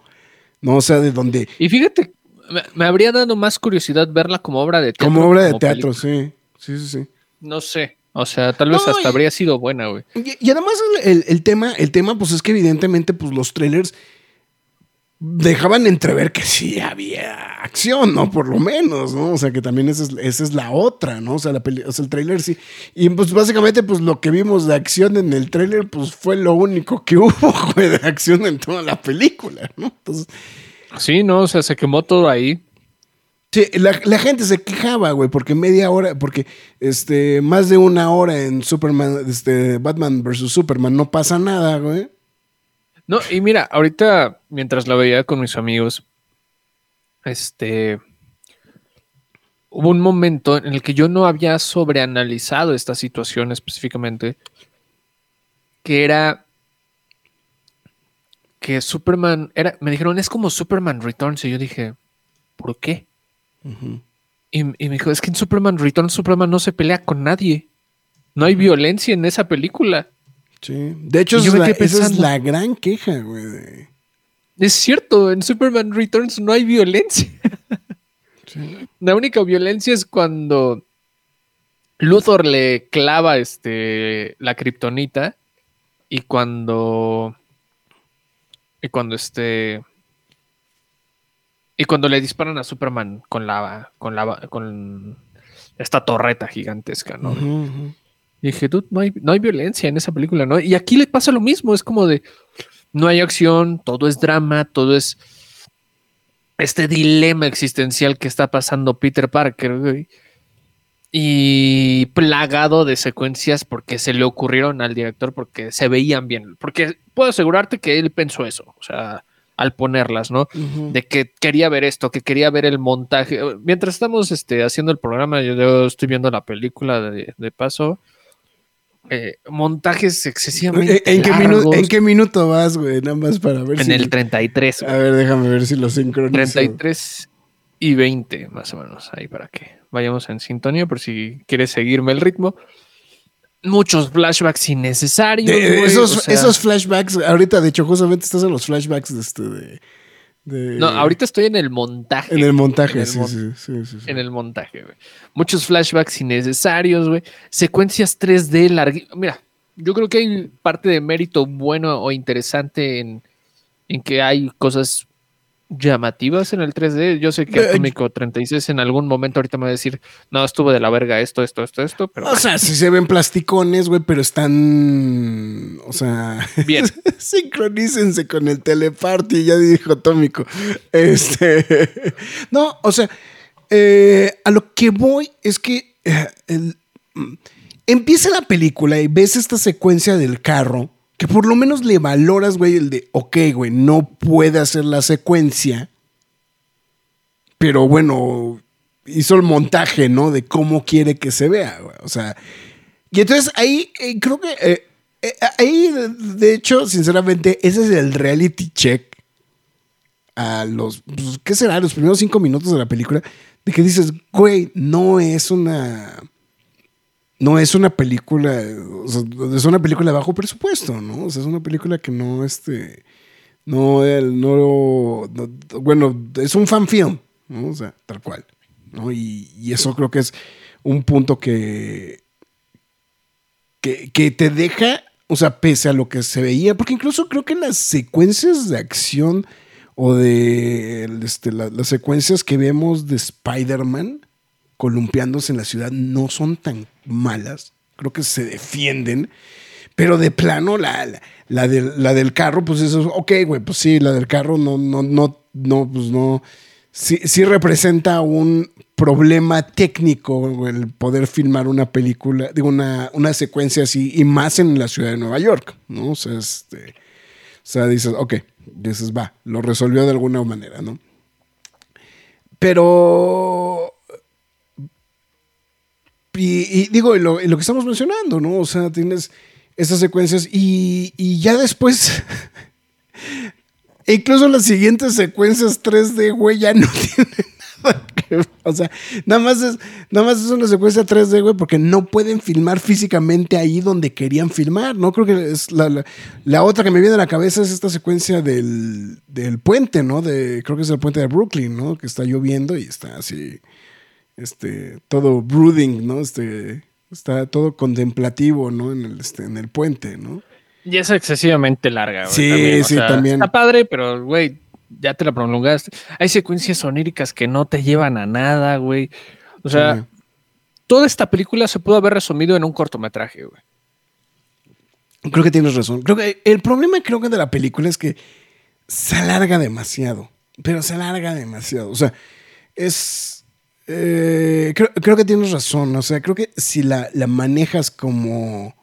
¿no? O sea, de donde. Y fíjate, me, me habría dado más curiosidad verla como obra de teatro. Como obra de teatro, película. sí. Sí, sí, sí. No sé. O sea, tal vez No, hasta y- habría sido buena, güey. Y, y además el, el- el tema, el tema, pues es que evidentemente, pues los trailers dejaban entrever que sí había acción, ¿no? Por lo menos, ¿no? O sea, que también esa es, esa es la otra, ¿no? O sea, la peli- o sea, el trailer sí. Y pues básicamente, pues lo que vimos de acción en el trailer, pues fue lo único que hubo, güey, de acción en toda la película, ¿no? Entonces, Sí, no, o sea, se quemó todo ahí. Sí, la, la gente se quejaba, güey, porque media hora, porque este, más de una hora en Superman, este, Batman vs. Superman no pasa nada, güey. No, y mira, ahorita, mientras la veía con mis amigos, este. Hubo un momento en el que yo no había sobreanalizado esta situación específicamente, que era que Superman era, me dijeron, es como Superman Returns, y yo dije, ¿por qué? y, y me dijo, es que en Superman Returns Superman no se pelea con nadie. No hay violencia en esa película. Sí. De hecho, es, la, esa es la gran queja, güey. de- Es cierto, en Superman Returns no hay violencia. La única violencia es cuando Luthor le clava este la kriptonita y cuando y cuando este y cuando le disparan a Superman con la con la con esta torreta gigantesca, ¿no? Y dije, dude, no hay, no hay violencia en esa película, ¿no? Y aquí le pasa lo mismo, es como de, no hay acción, todo es drama, todo es este dilema existencial que está pasando Peter Parker, güey. Y plagado de secuencias porque se le ocurrieron al director, porque se veían bien. Porque puedo asegurarte que él pensó eso, o sea, al ponerlas, ¿no? De que quería ver esto, que quería ver el montaje. Mientras estamos este, haciendo el programa, yo, yo estoy viendo la película de, de paso. Eh, montajes excesivamente ¿En, en qué largos. minuto, ¿En qué minuto vas, güey? Nada más para ver En si. el 33. A ver, déjame ver si lo sincronizo. 33 y 20, más o menos, ahí para que vayamos en sintonía, por si quieres seguirme el ritmo. Muchos flashbacks innecesarios. De- güey, esos, o sea- esos flashbacks, ahorita, de hecho, justamente estás en los flashbacks de este. De, de- No, ahorita estoy en el montaje. En el montaje, en el sí, mon- sí, sí, sí, sí. en el montaje, güey. Muchos flashbacks innecesarios, güey. Secuencias 3D larguísimas. Mira, yo creo que hay parte de mérito bueno o interesante en, en que hay cosas llamativas en el 3D. Yo sé que Eh, Atómico 36 en algún momento ahorita me va a decir, no, estuvo de la verga esto, esto, esto, esto, pero O sea, sí se ven plasticones, güey, pero están. O sea. bien. Sincronícense con el teleparty, ya dijo Atómico. Este. No, o sea, eh, a lo que voy es que eh, el- mm, empieza la película y ves esta secuencia del carro, que por lo menos le valoras, güey, el de, ok, güey, no puede hacer la secuencia, pero bueno, hizo el montaje, ¿no? De cómo quiere que se vea, güey. O sea, y entonces ahí eh, creo que eh, eh, ahí, de- hecho, sinceramente, ese es el reality check a los, pues, ¿qué será? Los primeros cinco minutos de la película, de que dices, güey, no es una, no es una película, es una película de bajo presupuesto, ¿no? O sea, es una película que no, este, no, no, no- bueno, es un fan film, ¿no? O sea, tal cual, ¿no? Y, eso creo que es un punto que, que, te deja, o sea, pese a lo que se veía, porque incluso creo que las secuencias de acción o de este, la- las secuencias que vemos de Spider-Man columpiándose en la ciudad no son tan malas, creo que se defienden. Pero de plano, la, la, del, la del carro, pues eso, ok, güey, pues sí, la del carro no, no, no, no, pues no. Sí, sí representa un problema técnico el poder filmar una película, digo, una, una secuencia así, y más en la ciudad de Nueva York, ¿no? O sea, este, o sea, dices, ok, dices, va, lo resolvió de alguna manera, ¿no? Pero y, digo, y lo, lo que estamos mencionando, ¿no? O sea, tienes esas secuencias y, y ya después, incluso las siguientes secuencias 3D, güey, ya no tienen nada que. O sea, nada más, es, nada más es una secuencia 3D, güey, porque no pueden filmar físicamente ahí donde querían filmar, ¿no? Creo que es la, la, la otra que me viene a la cabeza es esta secuencia del, del puente, ¿no? De, creo que es el puente de Brooklyn, ¿no? Que está lloviendo y está así este, todo brooding, ¿no? Este, está todo contemplativo, ¿no? En el, este, en el puente, ¿no? Y es excesivamente larga, güey. Sí, también, o sí, sea, también. Está padre, pero, güey, ya te la prolongaste. Hay secuencias oníricas que no te llevan a nada, güey. O sea, Sí. toda esta película se pudo haber resumido en un cortometraje, güey. Creo que tienes razón. Creo que el problema creo que de la película es que se alarga demasiado. Pero se alarga demasiado. O sea, es. Eh, creo, creo que tienes razón. O sea, creo que si la, la manejas como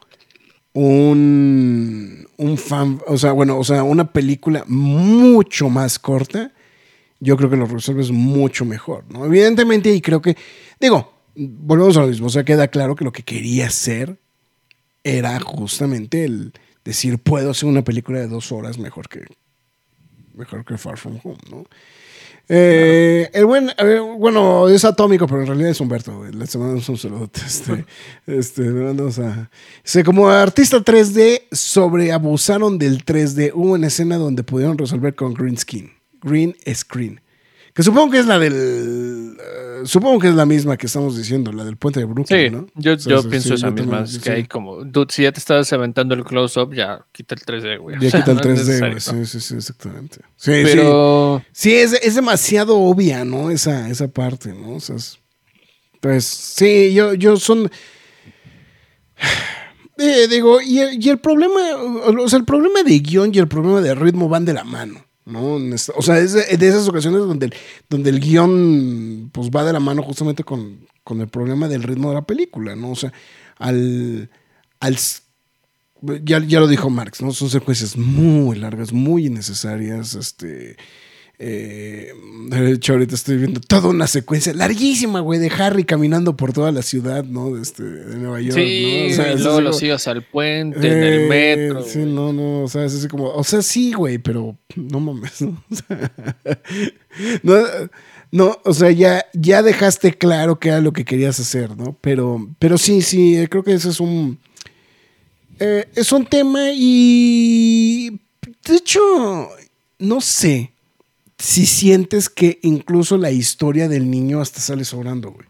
un, un fan, o sea, bueno, o sea, una película mucho más corta, yo creo que lo resuelves mucho mejor, ¿no? Evidentemente, y creo que, digo, volvemos a lo mismo, o sea, queda claro que lo que quería hacer era justamente el decir, puedo hacer una película de dos horas mejor que, mejor que Far From Home, ¿no? Eh, el buen, ver, bueno, es atómico, pero en realidad es Humberto. güey. Le mandamos un saludo. Este, este, le mandamos a- dice, como artista 3D, sobreabusaron del 3D. Hubo una escena donde pudieron resolver con green screen. Green screen. Que supongo que es la del. eh, supongo que es la misma que estamos diciendo, la del puente de Brooklyn, Sí, ¿no? yo, O sea, yo sí, pienso sí, esa yo misma. también, que hay como, dude, si ya te estás aventando el close-up, ya quita el 3D, güey. Ya O sea, quita el no es 3D, güey. Sí, sí, sí, exactamente. Sí. Pero, Sí, es, es demasiado obvia, ¿no? Esa, esa parte, ¿no? O sea, es- pues sí, yo, yo son... Eh, digo, y, el- y el problema, o sea, el problema de guion y el problema de ritmo van de la mano, ¿no? O sea, es de, esas ocasiones donde el, donde el guion pues va de la mano justamente con, con el problema del ritmo de la película, ¿no? O sea, al... al ya, ya lo dijo Marx, ¿no? Son secuencias muy largas, muy innecesarias, este... Eh, de hecho, ahorita estoy viendo toda una secuencia larguísima, güey, de Harry caminando por toda la ciudad, ¿no? De, este, de Nueva York, sí, ¿no? O sea, y es luego los ibas al puente, en el Eh, metro. Sí, güey. no, no, o sea, es así como, o sea, sí, güey, pero no mames, ¿no? O sea, no, no, o sea, ya, ya dejaste claro que era lo que querías hacer, ¿no? Pero, pero sí, sí, eh, creo que ese es un, eh, es un tema y, de hecho, no sé si sientes que incluso la historia del niño hasta sale sobrando, güey.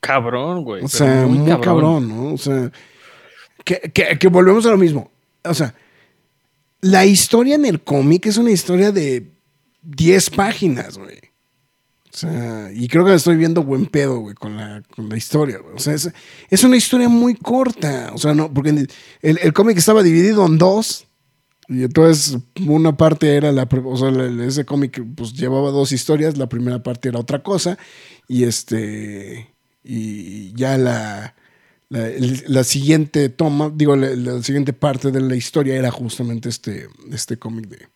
Cabrón, güey. O sea, muy, cabrón. ¿no? O sea, que, que- que volvemos a lo mismo. O sea, la historia en el cómic es una historia de 10 páginas, güey. O sea, y creo que la estoy viendo buen pedo, güey, con la, con la historia, güey. O sea, es, es una historia muy corta. O sea, no, porque el, el cómic estaba dividido en dos. Y entonces una parte era la, o sea, ese cómic pues llevaba dos historias, la primera parte era otra cosa y este y ya la la, siguiente toma, digo, la, la siguiente parte de la historia era justamente este este cómic de,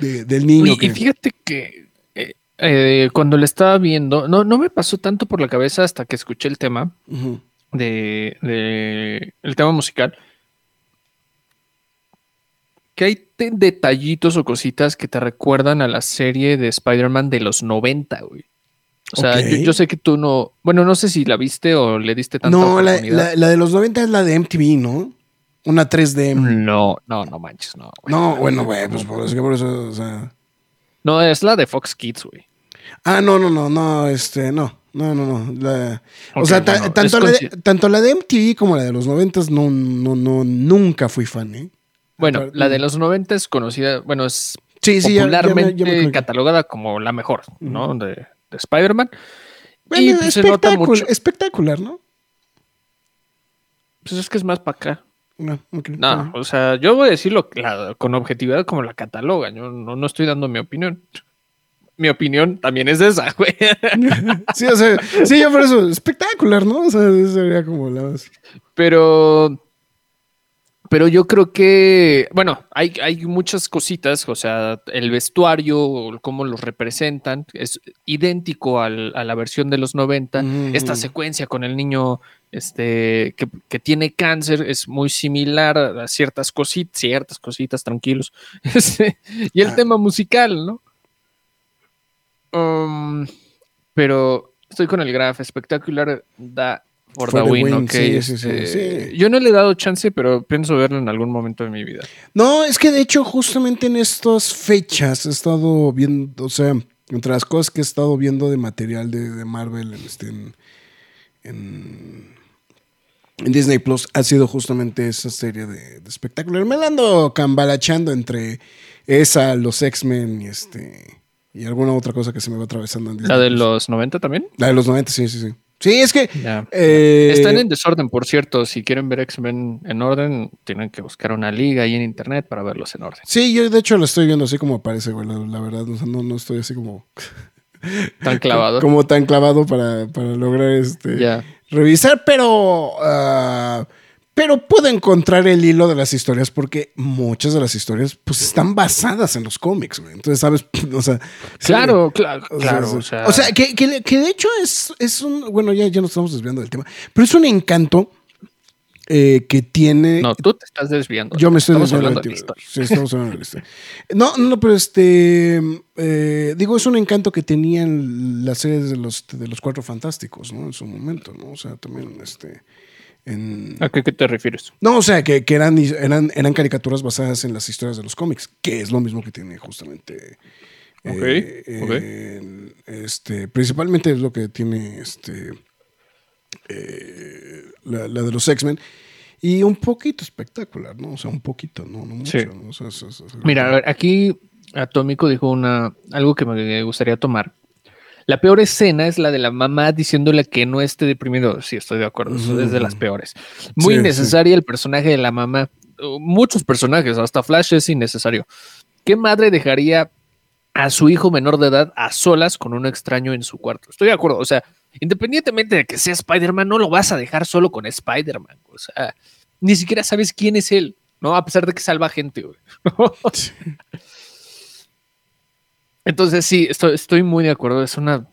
de- del niño Oye, que Y fíjate que eh, eh, cuando le estaba viendo, no, no me pasó tanto por la cabeza hasta que escuché el tema de, de- el tema musical. Que hay detallitos o cositas que te recuerdan a la serie de Spider-Man de los 90, güey. O sea, yo, yo sé que tú no. Bueno, no sé si la viste o le diste tanta No, la, oportunidad. la- la de los 90 es la de MTV, ¿no? Una 3D. No, no, no manches, no. güey. No, bueno, güey, pues por, es que por eso, o sea. No, es la de Fox Kids, güey. Ah, no, no, no, no, este, no, no, no, no. La- o sea, bueno, tanto, la de, conci- tanto la de MTV como la de los noventas, no, no, no, nunca fui fan, ¿eh? Bueno, la de los 90 es conocida, bueno, es Sí, sí, ya- ya me- ya me popularmente catalogada como la mejor, ¿no? De, de Spider-Man. Bueno, y pues, se nota espectacular, mucho. espectacular, ¿no? Pues es que es más para acá. No, ok, No, está o sea, yo voy a decirlo la- con objetividad como la catalogan. Yo no, no estoy dando mi opinión. Mi opinión también es esa, güey. Sí, o sea, sí, yo por eso, espectacular, ¿no? O sea, eso sería como la más. Pero. Pero yo creo que, bueno, hay, hay muchas cositas, o sea, el vestuario, cómo los representan, es idéntico al- a la versión de los 90. Ujú. Esta secuencia con el niño este, que, que tiene cáncer es muy similar a ciertas cositas, ciertas cositas, tranquilos. Este, y el Ah. tema musical, ¿no? Um, pero estoy con el graph, espectacular, da por the win, win, sí, sí, sí, este, sí. Yo no le he dado chance, pero pienso verlo en algún momento de mi vida. No, es que de hecho, justamente en estas fechas he estado viendo, o sea, entre las cosas que he estado viendo de material de, de Marvel en, este, en, en- en Disney Plus, ha sido justamente esa serie de, de espectáculos. Me la ando cambalachando entre esa, los X-Men y este. Y alguna otra cosa que se me va atravesando en Disney ¿La de Plus. los 90 también? La de los 90, sí, sí, sí. Sí, es que. Eh, Están en desorden, por cierto. Si quieren ver X-Men en orden, tienen que buscar una liga ahí en internet para verlos en orden. Sí, yo de hecho lo estoy viendo así como aparece, güey. La, la verdad, o sea, no, no estoy así como. Tan clavado. Como tan clavado para, para lograr este. Revisar, pero. ah, pero puedo encontrar el hilo de las historias porque muchas de las historias pues están basadas en los cómics, güey. Entonces, ¿sabes? O sea. sí. Claro, claro, O sea, claro. O sea, O sea, que, que- que de hecho es, es un. Bueno, ya, ya nos estamos desviando del tema. Pero es un encanto eh, que tiene. no, tú te estás desviando. Yo me estoy Estamos desviando hablando del de tema. Sí, estamos hablando de la historia. No, no, pero este. eh, digo, es un encanto que tenían las series de los, de los Cuatro Fantásticos, ¿no? En su momento, ¿no? O sea, también este. En, ¿A qué, qué te refieres? no, o sea, que, que eran, eran, eran caricaturas basadas en las historias de los cómics, que es lo mismo que tiene justamente. Ok, eh, ok. eh, este, principalmente es lo que tiene este. eh, la, la de los X-Men. Y un poquito espectacular, ¿no? O sea, un poquito, no, no mucho. Sí. ¿no? O sea, es- es- es- Mira, a ver, aquí Atómico dijo una algo que me gustaría tomar. La peor escena es la de la mamá diciéndole que no esté deprimido. Sí, estoy de acuerdo. eso Es de las peores. Muy Sí, innecesaria el personaje de la mamá. Uh, Muchos personajes, hasta Flash es innecesario. ¿Qué madre dejaría a su hijo menor de edad a solas con un extraño en su cuarto? Estoy de acuerdo. O sea, independientemente de que sea Spider-Man, no lo vas a dejar solo con Spider-Man. O sea, ni siquiera sabes quién es él, ¿no? A pesar de que salva gente, güey. Entonces, sí, estoy, muy de acuerdo. Es una.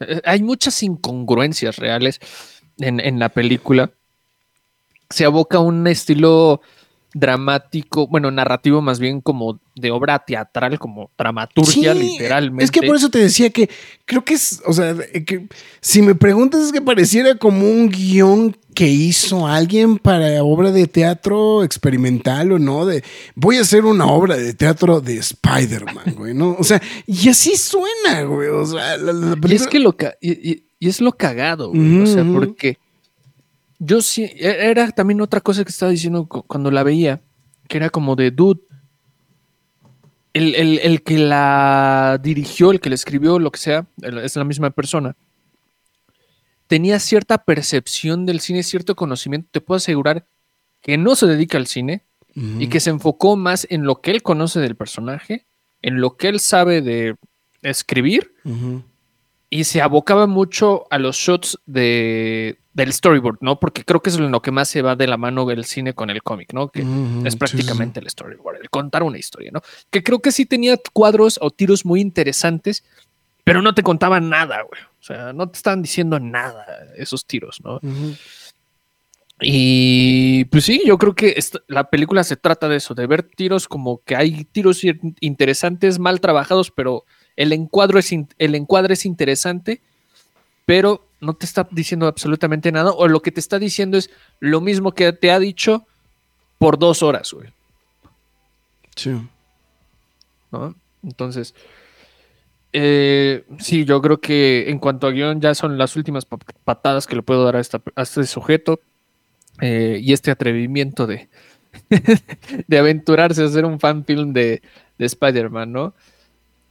eh, Hay muchas incongruencias reales en, en la película. Se aboca un estilo dramático, bueno, narrativo más bien como de obra teatral, como dramaturgia, Sí, literalmente. Es que por eso te decía que creo que es, o sea, que si me preguntas es que pareciera como un guion que hizo alguien para obra de teatro experimental o no, de voy a hacer una obra de teatro de Spider-Man, güey, ¿no? O sea, y así suena, güey, o sea, la, la Y es que lo ca- y, y- y es lo cagado, güey, o sea, porque yo sí, e- era también otra cosa que estaba diciendo cu- cuando la veía, que era como de dude. El, el- el que la dirigió, el que la escribió, lo que sea, es la misma persona. Tenía cierta percepción del cine, cierto conocimiento. Te puedo asegurar que no se dedica al cine y que se enfocó más en lo que él conoce del personaje, en lo que él sabe de escribir Ujú. Y se abocaba mucho a los shots de, del storyboard, ¿no? Porque creo que es lo que más se va de la mano el cine con el cómic, ¿no? Que es sí, prácticamente el storyboard, el contar una historia, ¿no? Que creo que sí tenía cuadros o tiros muy interesantes, pero no te contaban nada, güey. O sea, no te estaban diciendo nada esos tiros, ¿no? Y pues sí, yo creo que esta- la película se trata de eso, de ver tiros como que hay tiros in- interesantes, mal trabajados, pero el encuadro es el encuadre es interesante, pero no te está diciendo absolutamente nada, o lo que te está diciendo es lo mismo que te ha dicho por dos horas, güey, Sí. ¿no? Entonces, eh, sí, yo creo que en cuanto a guion ya son las últimas pa- patadas que le puedo dar a, esta- a este sujeto eh, y este atrevimiento de, de aventurarse a hacer un fan film de, de Spider-Man, ¿no?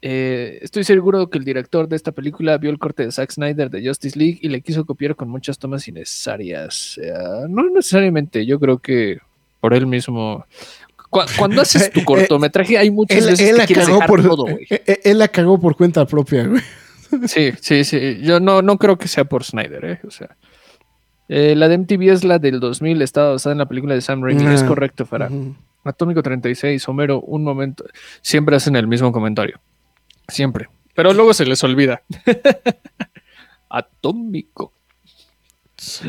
Eh, estoy seguro que el director de esta película vio el corte de Zack Snyder de Justice League y le quiso copiar con muchas tomas innecesarias. Eh, no necesariamente, yo creo que por él mismo. Cu- Cuando haces tu cortometraje hay muchas Él, veces él que la quieres cagó dejar por, todo, güey. eh, eh, él la cagó por cuenta propia, güey. Sí, sí, sí. Yo no, no creo que sea por Snyder, ¿eh? O sea. eh, la de MTV es la del 2000, está basada en la película de Sam Raimi. Ah, Es correcto, Farah. Ujú. Atómico 36, Homero, un momento. Siempre hacen el mismo comentario. Siempre. Pero luego se les olvida. Atómico.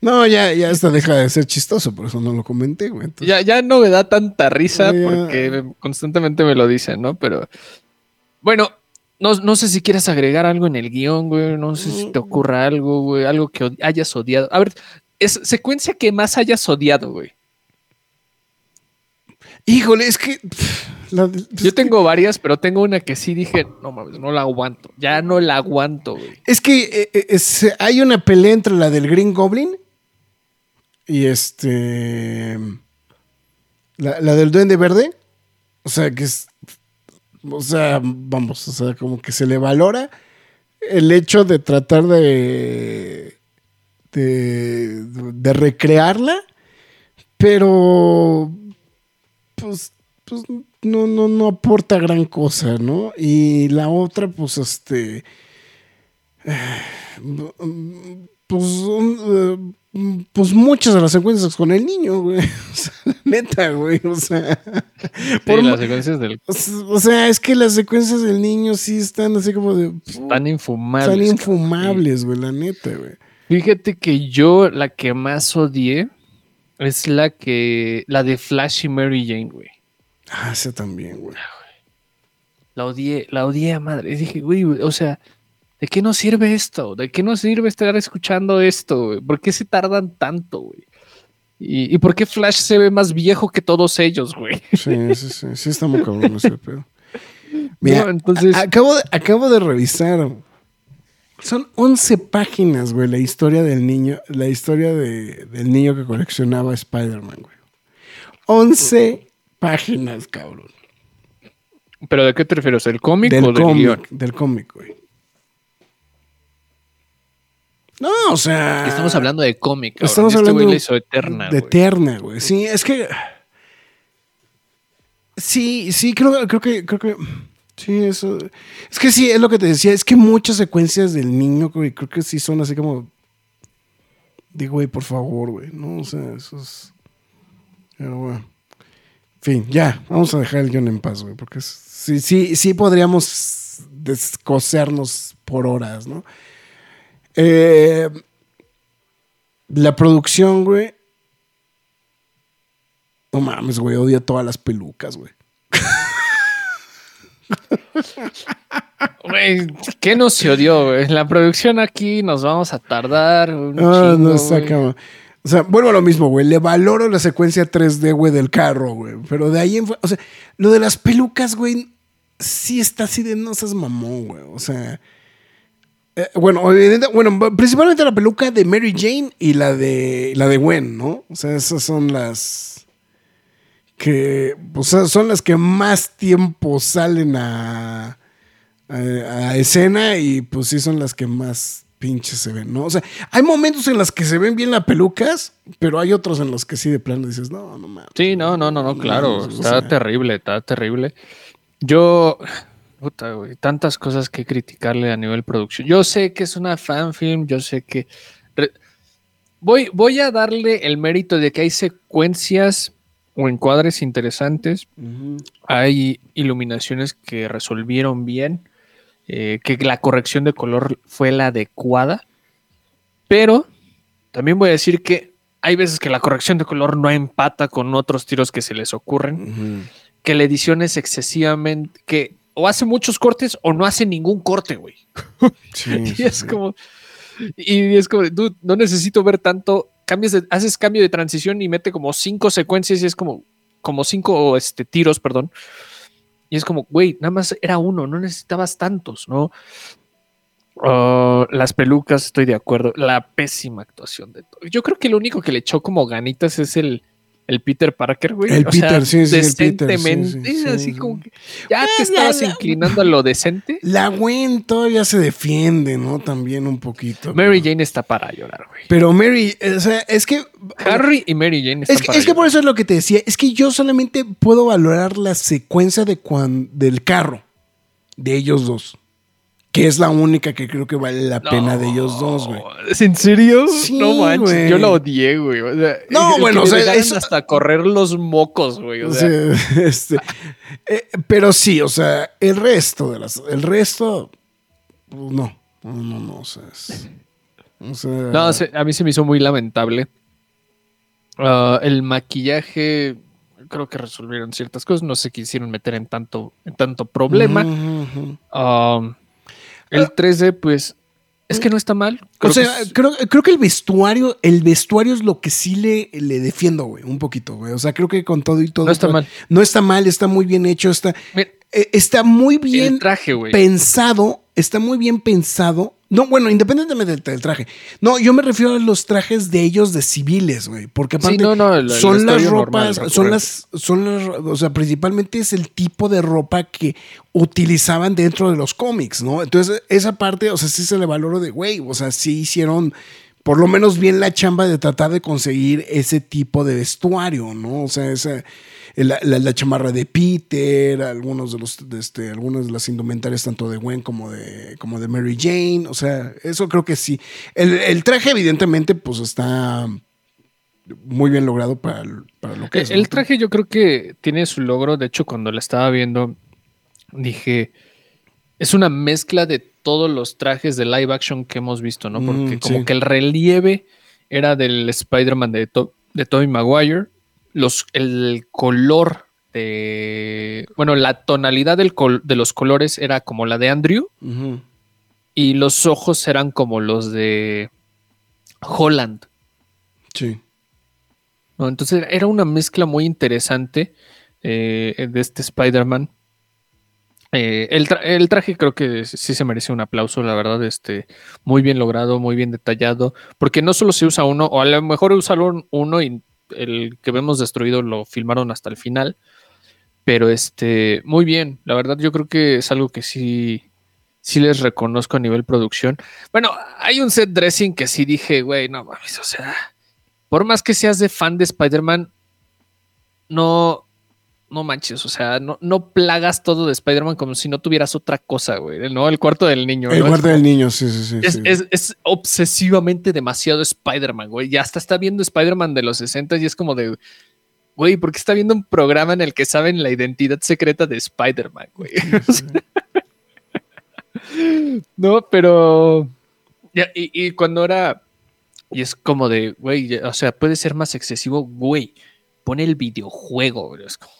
No, ya, ya hasta deja de ser chistoso, por eso no lo comenté, güey. Entonces, Ya, ya no me da tanta risa Ya. porque constantemente me lo dicen, ¿no? Pero bueno, no, no sé si quieres agregar algo en el guion, güey. No sé si te ocurra algo, güey. Algo que od- hayas odiado. A ver, es secuencia que más hayas odiado, güey. Híjole, es que. pff, la- pues, Yo tengo varias, pero tengo una que sí dije, no mames, no la aguanto. Ya no la aguanto, güey. Es que eh, eh, es- hay una pelea entre la del Green Goblin y este. La, la del Duende Verde. O sea, que es. O sea, vamos, o sea, como que se le valora el hecho de tratar de. de, de recrearla, pero. Pues. Pues no, no, no aporta gran cosa, ¿no? Y la otra, pues, este pues, eh, pues muchas de las secuencias con el niño, güey. O sea, la neta, güey. O sea, por Sí, las secuencias del o sea, es que las secuencias del niño sí están así como de. tan infumables. Están infumables, güey, la neta, güey. Fíjate que yo la que más odié es la que la de Flash y Mary Jane, güey. Ah, ese también, güey. La odié, la odié a madre. Y dije, güey, o sea, ¿de qué nos sirve esto? ¿De qué nos sirve estar escuchando esto? güey? ¿Por qué se tardan tanto, güey? ¿Y, y por qué Flash se ve más viejo que todos ellos, güey? Sí, sí, sí. Sí, está muy cabrón ese pedo. Mira, No, entonces, acabo, de, acabo de revisar. Son 11 páginas, güey, la historia del niño, la historia de- del niño que coleccionaba Spider-Man, güey. 11 páginas, cabrón. ¿pero de qué te refieres? ¿El cómic Del o del guion? cómic, del cómic, güey. No, o sea. Estamos hablando de cómic, cabrón. Estamos Este hablando güey le hizo eterna, de güey. Eterna, güey. Sí, es que. Sí, sí, creo, creo que. Creo que sí, eso. Es que sí, es lo que te decía. Es que muchas secuencias del niño, güey, creo que sí son así como. Digo, güey, por favor, güey. No, o sea, eso es. Pero bueno. Fin, ya, vamos a dejar el guion en paz, güey, porque sí, sí, sí podríamos descosernos por horas, ¿no? Eh, la producción, güey. No mames, güey, odio todas las pelucas, güey. Güey, ¿qué nos se odió, güey? La producción aquí nos vamos a tardar un Ah, chingo, no. O sea, vuelvo a lo mismo, güey. Le valoro la secuencia 3D, güey, del carro, güey. Pero de ahí en O sea, lo de las pelucas, güey, sí está así de no seas mamón, güey. O sea. eh, bueno, evidente- bueno, principalmente la peluca de Mary Jane y la de la de Gwen, ¿no? O sea, esas son las que sea, son las que más tiempo salen a, a escena y pues sí son las que más pinches se ven, ¿no? O sea, hay momentos en los que se ven bien las pelucas, pero hay otros en los que sí de plano dices, no, no mames. Sí, no, no, no, no, claro. Está sea. terrible, está terrible. Yo, puta, güey, tantas cosas que criticarle a nivel producción. Yo sé que es una fanfilm, yo sé que. re- Voy, voy a darle el mérito de que hay secuencias o encuadres interesantes. Hay iluminaciones que resolvieron bien, eh, que la corrección de color fue la adecuada. Pero también voy a decir que hay veces que la corrección de color no empata con otros tiros que se les ocurren. Que la edición es excesivamente. que o hace muchos cortes o no hace ningún corte, güey. Sí, Y es sí. como. Y es como, dude, no necesito ver tanto. Cambias de- haces cambio de transición y mete como cinco secuencias y es como, como cinco este, tiros, perdón. Y es como, güey, nada más era uno, no necesitabas tantos, ¿no? Ah, las pelucas, estoy de acuerdo. La pésima actuación de todo. Yo creo que lo único que le echó como ganitas es el, el Peter Parker, güey. El O sea, Peter, sí, sí, el Peter, sí, así sí. como que ya Ah, te estabas la- inclinando a lo decente. La Gwen todavía se defiende, ¿no? También un poquito. Mary pero- Jane está para llorar, güey. Pero Mary, o sea, es que. Harry y Mary Jane están Es que, para es que por eso es lo que te decía. Es que yo solamente puedo valorar la secuencia de cuan- del carro de ellos dos. Que es la única que creo que vale la pena de ellos dos, güey. ¿Es en serio? Sí, no manches, yo la odié, güey. O sea, No, bueno, o sea, hasta correr los mocos, güey. O sea, sea, este, eh, pero sí, o sea, el resto de las. El resto. pues, no. No, no, no. O sea, es- o sea, no, a mí se me hizo muy lamentable. Ah, el maquillaje, creo que resolvieron ciertas cosas. No se quisieron meter en tanto, en tanto problema. Um, el 3D, pues, es que no está mal. O Creo que sea, es- creo, creo que el vestuario, el vestuario es lo que sí le, le defiendo, güey, un poquito, güey. O sea, creo que con todo y todo. No está mal. No está mal, está muy bien hecho, está, Mira, eh, está muy bien traje, pensado, está muy bien pensado. No, bueno, independientemente del, del traje. No, yo me refiero a los trajes de ellos de civiles, güey. Porque Sí, aparte no, no, el- el son las ropas, normal, son las, son las, o sea, principalmente es el tipo de ropa que utilizaban dentro de los cómics, ¿no? Entonces, esa parte, o sea, sí se le valoro de, güey, o sea, sí hicieron por lo menos bien la chamba de tratar de conseguir ese tipo de vestuario, ¿no? O sea, esa, la, la- la chamarra de Peter, algunos de los, de este, algunas de las indumentarias tanto de Gwen como de, como de Mary Jane, o sea, eso creo que sí. El, el traje evidentemente pues está muy bien logrado para, el- para lo que es. El traje yo creo que tiene su logro. De hecho, cuando la estaba viendo, dije, es una mezcla de todos los trajes de live action que hemos visto, ¿no? Porque Mm, como sí. que el relieve era del Spider-Man de, To- de Tobey Maguire. Los, el color de... Bueno, la tonalidad del col- de los colores era como la de Andrew y los ojos eran como los de Holland. Sí. ¿no? Entonces era una mezcla muy interesante eh, de este Spider-Man. Eh, el, tra- el traje creo que sí se merece un aplauso, la verdad, este, muy bien logrado, muy bien detallado, porque no solo se usa uno, o a lo mejor usaron uno y el que vemos destruido lo filmaron hasta el final, pero este, muy bien, la verdad yo creo que es algo que sí, sí les reconozco a nivel producción. Bueno, hay un set dressing que sí dije, güey, no mames, o sea, por más que seas de fan de Spider-Man, no, no manches, o sea, no, no plagas todo de Spider-Man como si no tuvieras otra cosa, güey, ¿no? El cuarto del niño. El ¿no? guarda del niño, sí, sí, sí. Es, sí. es- es obsesivamente demasiado Spider-Man, güey. Ya hasta está viendo Spider-Man de los 60 y es como de, güey, ¿por qué está viendo un programa en el que saben la identidad secreta de Spider-Man, güey? No, pero... ya, y, y cuando era... Y es como de, güey, o sea, puede ser más excesivo, güey. Pone el videojuego, güey. Es como,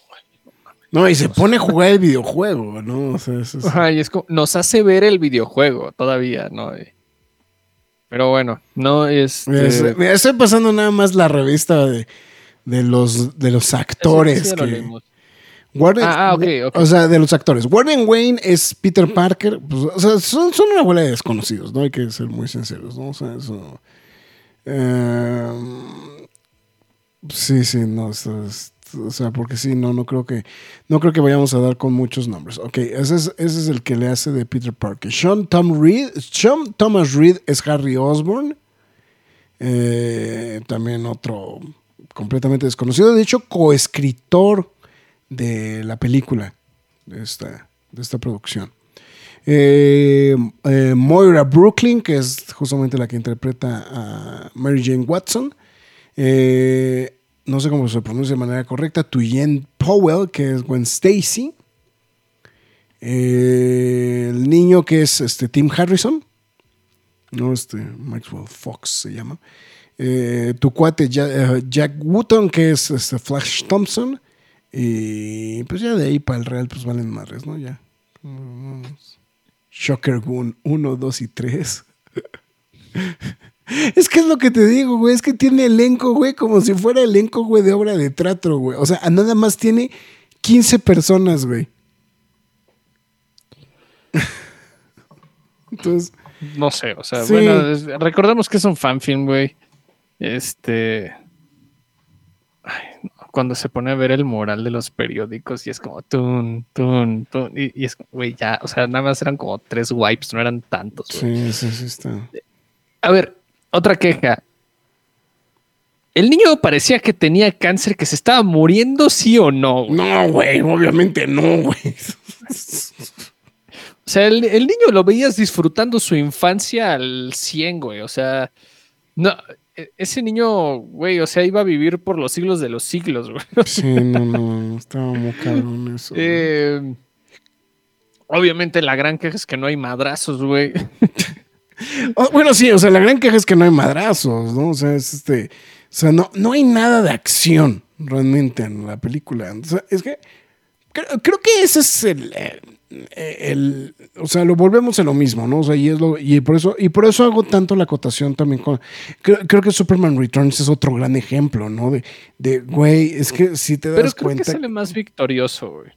No, y se pone a jugar el videojuego, ¿no? O sea, eso es- Ajá, y es como, nos hace ver el videojuego todavía, ¿no? Pero bueno, no es. Mira, es- mira, estoy pasando nada más la revista de, de los, de los actores. que- Ah, ah, ok, ok. O sea, de los actores. Warren Wayne es Peter Parker. pues, o sea, son, son una bola de desconocidos, ¿no? Hay que ser muy sinceros, ¿no? O sea, eso. eh, sí, sí, no. eso es- o sea, porque sí, no, no creo que. No creo que vayamos a dar con muchos nombres. Ok, ese es, ese es el que le hace de Peter Parker. Sean Thomas Reed es Harry Osborn. Eh, también otro completamente desconocido. De hecho, coescritor de la película de esta, de esta producción. Eh, eh, Moira Brooklyn, que es justamente la que interpreta a Mary Jane Watson. Eh, no sé cómo se pronuncia de manera correcta. Tuyen Powell, que es Gwen Stacy. Eh, el niño que es este, Tim Harrison. No, este, Maxwell Fox se llama. Eh, tu cuate eh, Jack Wooton, que es este, Flash Thompson. Y pues ya de ahí para el Real, pues valen madres, ¿no? Ya. Shocker Gun 1, 2 y 3. es que es lo que te digo, güey. Es que tiene elenco, güey, como si fuera elenco, güey, de obra de teatro, güey. O sea, nada más tiene 15 personas, güey. Entonces, No sé, o sea, Sí. bueno, es- recordemos que es un fanfilm, güey. Este. Ay, no. cuando se pone a ver el moral de los periódicos y es como tun, tun, tun. Y, y es, güey, ya, o sea, nada más eran como tres wipes, no eran tantos. güey. Sí, sí, sí está. A ver, otra queja. El niño parecía que tenía cáncer, que se estaba muriendo, sí o no. güey? No, güey, obviamente no, güey. O sea, el, el niño lo veías disfrutando su infancia al 100, güey. O sea, no, e- ese niño, güey, o sea, iba a vivir por los siglos de los siglos, güey. Sí, no, no, estaba muy cabrón eso. Eh, obviamente la gran queja es que no hay madrazos, güey. Oh, bueno, sí, o sea, la gran queja es que no hay madrazos, ¿no? O sea, es este. O sea, no, no hay nada de acción realmente en la película. O sea, es que. Creo, creo que ese es el, eh, el- O sea, lo volvemos a lo mismo, ¿no? O sea, y, es lo, y, por eso, y por eso hago tanto la acotación también con. Creo, creo que Superman Returns es otro gran ejemplo, ¿no? De, de güey, es que si te das Pero creo cuenta. que sale más victorioso, güey.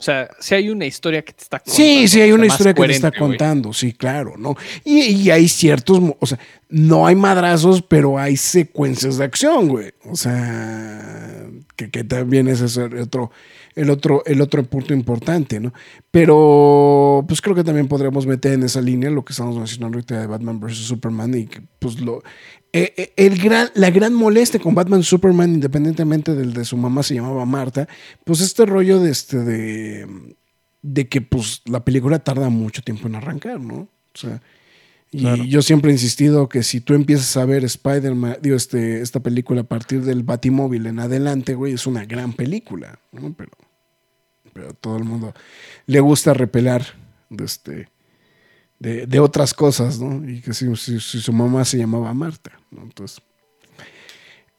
O sea, si hay una historia que te está contando. Sí, sí, hay una historia que te está contando, sí, claro, ¿no? Y, y hay ciertos, o sea, no hay madrazos, pero hay secuencias de acción, güey. O sea, que, que también ese es el otro, el otro, el otro punto importante, ¿no? Pero, pues creo que también podríamos meter en esa línea lo que estamos mencionando ahorita de Batman vs. Superman y que, pues, lo... eh, eh, el gran, la gran molestia con Batman Superman, independientemente del de su mamá se llamaba Marta, pues este rollo de este de de que pues la película tarda mucho tiempo en arrancar, ¿no? O sea, y Claro. yo siempre he insistido que si tú empiezas a ver Spider-Man, digo, este, esta película a partir del Batimóvil en adelante, güey, es una gran película, ¿no? Pero, pero a todo el mundo le gusta repelar de, este, de, de otras cosas, ¿no? Y que si, si- si su mamá se llamaba Marta, ¿no? Entonces...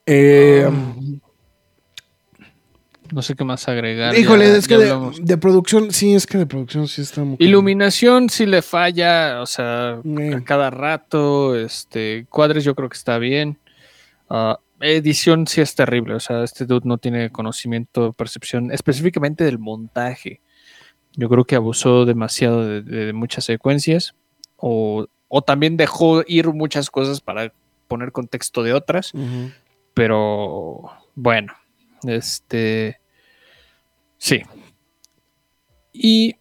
eh, No sé qué más agregar. híjole, ya- es que de producción, sí, es que de producción sí está muy... Iluminación sí le falla, o sea, Eh. a cada rato, este, cuadres yo creo que está bien. Ah, edición sí es terrible, o sea, este dude no tiene conocimiento, percepción, específicamente del montaje. Yo creo que abusó demasiado de, de muchas secuencias, o, o también dejó ir muchas cosas para poner contexto de otras, pero bueno, este, sí. Y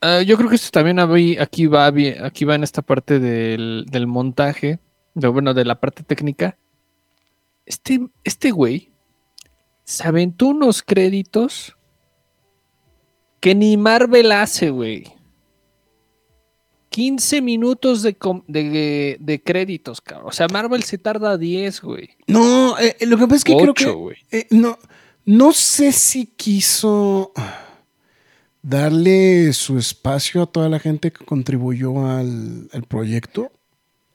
ah, yo creo que esto también aquí va bien, aquí va en esta parte del, del montaje, de, bueno, de la parte técnica. Este, este güey se aventó unos créditos que ni Marvel hace, güey. 15 minutos de, de, de créditos, cabrón. O sea, Marvel se tarda 10, güey. No, eh, lo que pasa es que creo que 8, güey. eh, no, no sé si quiso darle su espacio a toda la gente que contribuyó al, al proyecto.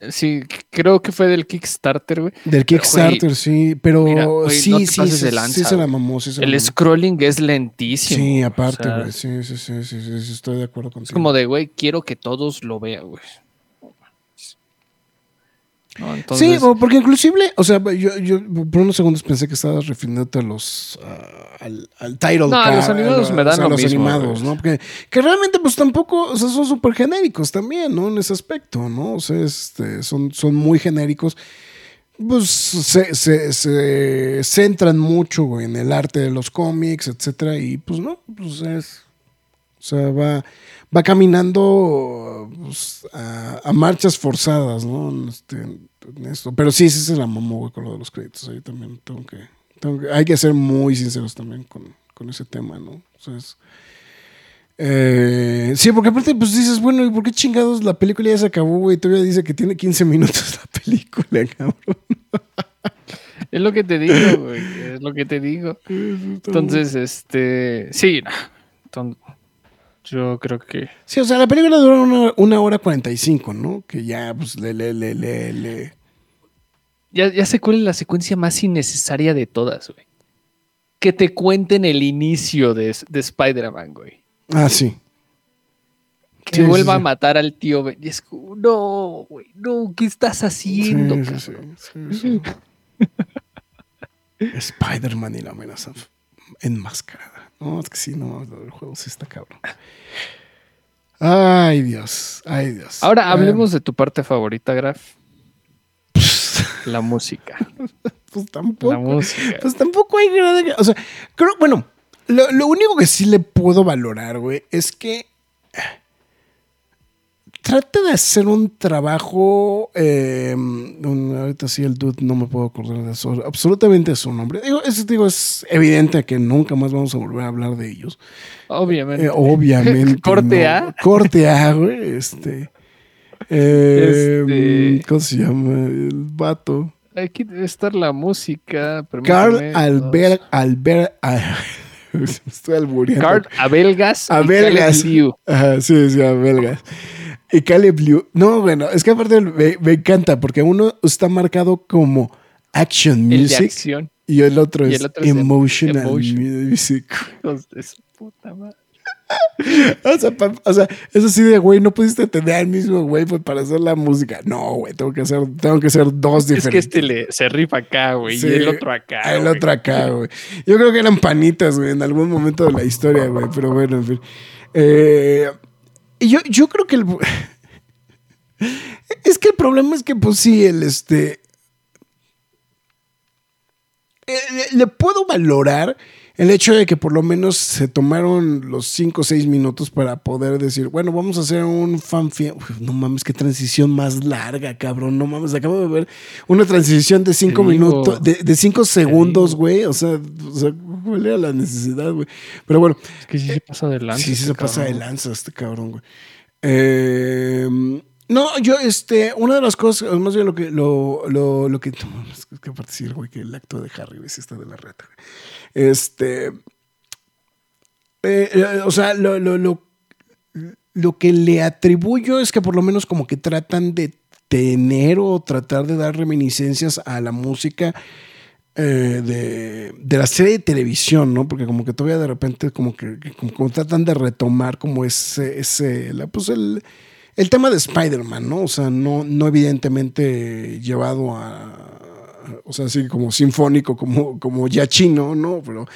Sí, creo que fue del Kickstarter, güey. Del Pero, Kickstarter, sí, pero mira, güey, sí, no sí, sí, sí se la mamó, sí se la El mamó. scrolling es lentísimo. Sí, o aparte, sea, güey, sí, sí, sí, sí, sí, sí, estoy de acuerdo contigo. Es como de, güey, quiero que todos lo vean, güey. No, entonces, Sí, porque inclusive, o sea, yo, yo por unos segundos pensé que estabas refiriéndote a los ah, al, al title No, a los animados me dan o sea, lo los mismo, animados. ¿no? Porque que realmente pues tampoco, o sea, son súper genéricos también, ¿no? En ese aspecto, ¿no? O sea, este, son, son muy genéricos. Pues se, se, se centran mucho güey, en el arte de los cómics, etcétera, y pues no, pues es, o sea, va, va caminando pues, a, a marchas forzadas, ¿no? En este- en esto. Pero sí, sí se la mamó, güey, con lo de los créditos. Ahí también tengo que, tengo que- hay que ser muy sinceros también con, con ese tema, ¿no? O sea, es- eh, sí, porque aparte, pues dices, bueno, ¿y por qué chingados la película ya se acabó, güey? Todavía dice que tiene 15 minutos la película, cabrón. es lo que te digo, güey. Es lo que te digo. Entonces, este. Sí, no. Yo creo que. Sí, o sea, la película dura una, una hora 45, ¿no? Que ya, pues, le, le, le, le, le- Ya, ya sé cuál es la secuencia más innecesaria de todas, güey. Que te cuenten el inicio de, de Spider-Man, güey. Ah, sí. Que Sí, vuelva sí. a matar al tío Ben. Y es como, no, güey, no, ¿qué estás haciendo, Sí, sí, cabrón? sí, sí, sí. Spider-Man y la amenaza enmascarada. No, es que sí, no, el juego sí está cabrón. Ay, Dios, ay, Dios. Ahora hablemos de tu parte favorita, Graf. La música. pues tampoco. La música. Pues tampoco hay gran- O sea, creo, bueno, lo, lo único que sí le puedo valorar, güey, es que trata de hacer un trabajo. eh, un- ahorita sí, el dude no me puedo acordar de eso. Absolutamente su nombre. Digo, es, digo, es evidente que nunca más vamos a volver a hablar de ellos. Obviamente. Eh, obviamente. Corte no. A. Corte A, güey. Este. eh, Este- ¿Cómo se llama? El vato. Aquí debe estar la música. Carl permíteme, Albert. dos. Albert. estoy albureando. Carl Abelgas. y Abelgas. Caleb Liu. Ajá, sí, sí, Abelgas. Y Caleb Liu. No, bueno, es que aparte me, me encanta porque uno está marcado como action El de music acción. y el otro Y es el es emotional emotion. music. Hijos de su puta madre. O sea, pa- o sea, eso sí de, güey, no pudiste tener al mismo güey pues, para hacer la música. No, güey, tengo que hacer, tengo que hacer dos Es que diferentes. este le, se rifa acá, güey. Sí, y el otro acá. El güey. otro acá, güey. Yo creo que eran panitas, güey, en algún momento de la historia, güey. Pero bueno, en fin. Eh, y yo, yo creo que el. Es que el problema es que, pues sí, el este. eh, le- le puedo valorar el hecho de que por lo menos se tomaron los 5 o 6 minutos para poder decir, bueno, vamos a hacer un fan film. Uf, No mames, qué transición más larga, cabrón. No mames, acabo de ver una transición de 5 Te digo. minutos, de 5 segundos, güey. O sea, o sea, ¿cuál era la necesidad, güey? Pero bueno, Es que sí se pasa de lanza. Sí, sí este se pasa de lanza este cabrón, güey. Eh, no, yo, este, una de las cosas, más bien lo que, lo, lo, que, es que aparte sí, güey, que el acto de Harry, sí está de la reta. Este, eh, eh, o sea, lo, lo, lo, lo que le atribuyo es que por lo menos como que tratan de tener o tratar de dar reminiscencias a la música eh, de, de la serie de televisión, ¿no? Porque como que todavía de repente como que como tratan de retomar como ese, ese la, pues el, el tema de Spider-Man, ¿no? O sea, no, no evidentemente llevado a, o sea, así como sinfónico, como, como ya chino, ¿no? Pero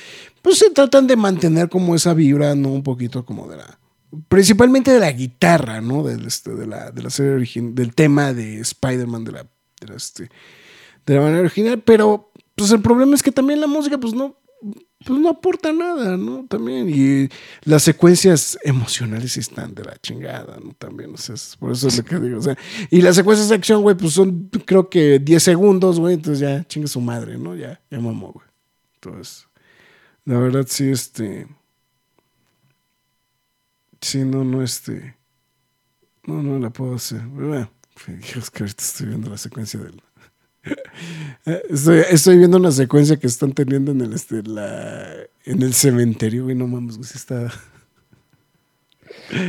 pues se tratan de mantener como esa vibra, ¿no? Un poquito como de la, principalmente de la guitarra, ¿no? Del, este, de, la, de la serie original, del tema de Spider-Man, de la, de la, este, de la manera original, pero pues el problema es que también la música pues no, pues no aporta nada, ¿no? También, y las secuencias emocionales están de la chingada, ¿no? También, o sea, por eso es lo que digo, o sea, y las secuencias de acción, güey, pues son creo que 10 segundos, güey, entonces ya chingue su madre, ¿no? Ya, ya mamó, güey. Entonces, la verdad sí, este... Sí, no, no, este... No, no la puedo hacer. Bueno, es que ahorita estoy viendo la secuencia del... Estoy, estoy viendo una secuencia que están teniendo en el, este, la, en el cementerio, güey. No mames, güey. Está.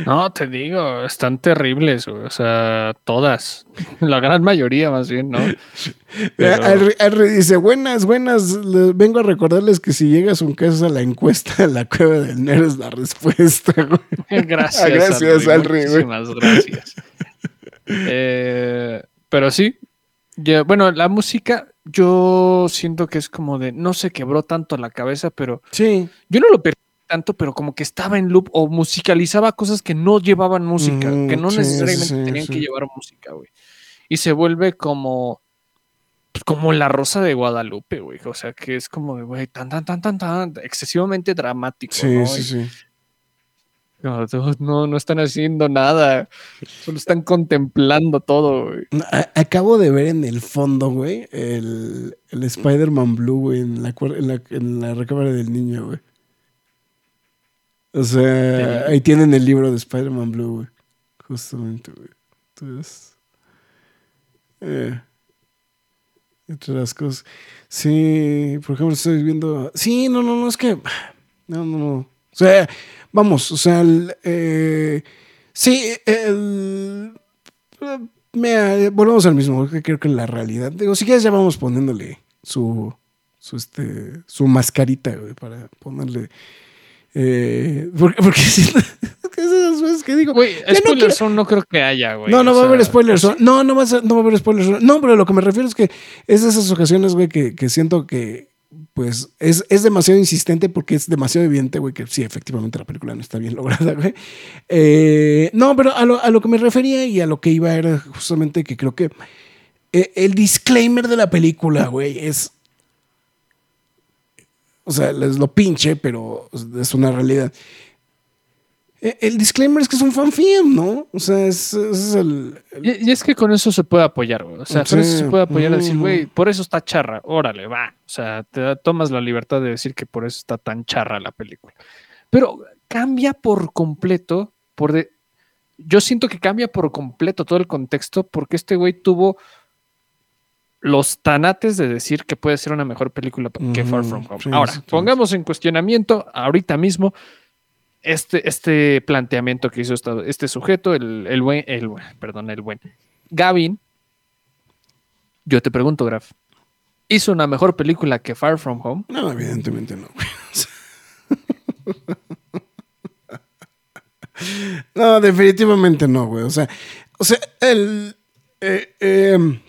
No, te digo, están terribles, güey. O sea, todas. La gran mayoría, más bien, ¿no? Pero- dice: Buenas, buenas. les vengo a recordarles que si llegas un caso a la encuesta, la cueva del Nero es la respuesta, güey. Gracias, gracias, güey. Muchísimas gracias. Eh, pero sí, ya- bueno, la música, yo siento que es como de, no se quebró tanto la cabeza, pero Sí. yo no lo perdí tanto, pero como que estaba en loop o musicalizaba cosas que no llevaban música, Mm, que no sí, necesariamente sí, tenían que llevar música, güey. Y se vuelve como pues, como la rosa de Guadalupe, güey. O sea, que es como de, güey, tan, tan, tan, tan, tan, excesivamente dramático, Sí, ¿no? sí, Y sí. No, no, no están haciendo nada. Solo están contemplando todo, güey. Acabo de ver en el fondo, güey, el, el Spider-Man Blue, güey, en la, en, la, en la recámara del niño, güey. O sea, ahí tienen el libro de Spider-Man Blue, güey. Justamente, güey. Entonces. Eh, entre las cosas. Sí, por ejemplo, estoy viendo. Sí, no, no, no, es que. No, no, no. O sea, vamos, o sea, el, eh, sí, el. volvemos al mismo, que creo que la realidad. Digo, si quieres ya vamos poniéndole su, su, este, su mascarita, güey, para ponerle. Eh, porque, porque esas veces que digo. Güey, no spoilers son no creo que haya, güey. no, no va a haber spoilers. No, no va a, no va a haber spoilers. No, pero lo que me refiero es que es de esas ocasiones, güey, que, que siento que, pues es, es, demasiado insistente porque es demasiado evidente, güey, que sí, efectivamente la película no está bien lograda, güey. Eh, no, pero a lo, a lo, que me refería y a lo que iba era justamente que creo que eh, el disclaimer de la película, güey, es... O sea, es lo pinche, pero es una realidad. E- El disclaimer es que es un fanfilm, ¿no? O sea, es, es el, el- Y, y es que con eso se puede apoyar, güey. O sea, con eso Sí. se puede apoyar a decir, Mm. güey, por eso está charra, órale, va. O sea, te da- tomas la libertad de decir que por eso está tan charra la película. Pero cambia por completo, por de... yo siento que cambia por completo todo el contexto porque este güey tuvo los tanates de decir que puede ser una mejor película que Far From Home. sí, Ahora, pongamos en cuestionamiento ahorita mismo este, este planteamiento que hizo este sujeto, el, el buen, el, perdón, el buen Gavin. Yo te pregunto, Graf, ¿hizo una mejor película que Far From Home? No, evidentemente no. No, definitivamente no, güey. O sea, o sea, el. Eh, eh,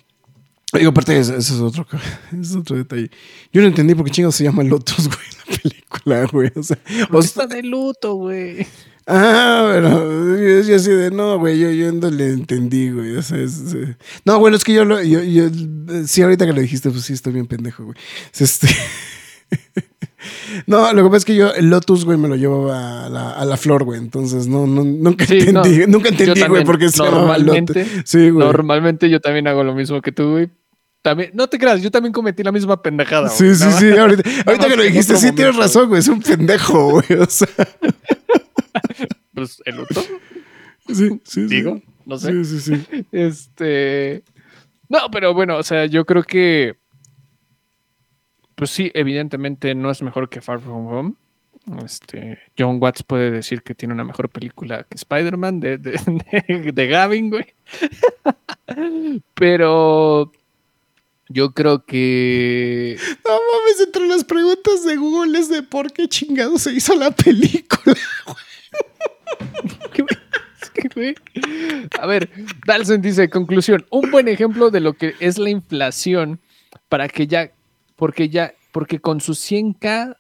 digo, aparte, ese, es otro, es otro detalle. Yo no entendí por qué chingados se llama Lotus, güey, la película, güey. O sea, o Porque sea, está de luto, güey. Ah, pero yo, yo así de no, güey, yo, yo no le entendí, güey. O sea, es, eh, no, bueno, es que yo lo, yo, yo, sí, ahorita que lo dijiste, pues sí, estoy bien pendejo, güey. Este. No, lo que pasa es que yo el Lotus, güey, me lo llevaba a la, a la flor, güey. Entonces, no, no, nunca Sí, no, entendí, nunca entendí, güey, también, por qué se llamaba normalmente- Lotus. Sí, güey. Normalmente yo también hago lo mismo que tú, güey. También, no te creas, yo también cometí la misma pendejada. Sí, güey. sí, sí. Ahorita, que lo dijiste, otro sí tienes razón, güey. Es un pendejo, güey. O sea, Pues el sí, sí. sí. digo, no sé. Sí, sí, sí. Este. No, pero bueno, o sea, yo creo que. Pues sí, evidentemente no es mejor que Far From Home. Este, John Watts puede decir que tiene una mejor película que Spider-Man de, de, de- de Gavin, güey. Pero yo creo que. No mames, entre las preguntas de Google es de por qué chingado se hizo la película. güey. A ver, Dalson dice, conclusión, un buen ejemplo de lo que es la inflación para que ya, porque ya, porque con sus 100k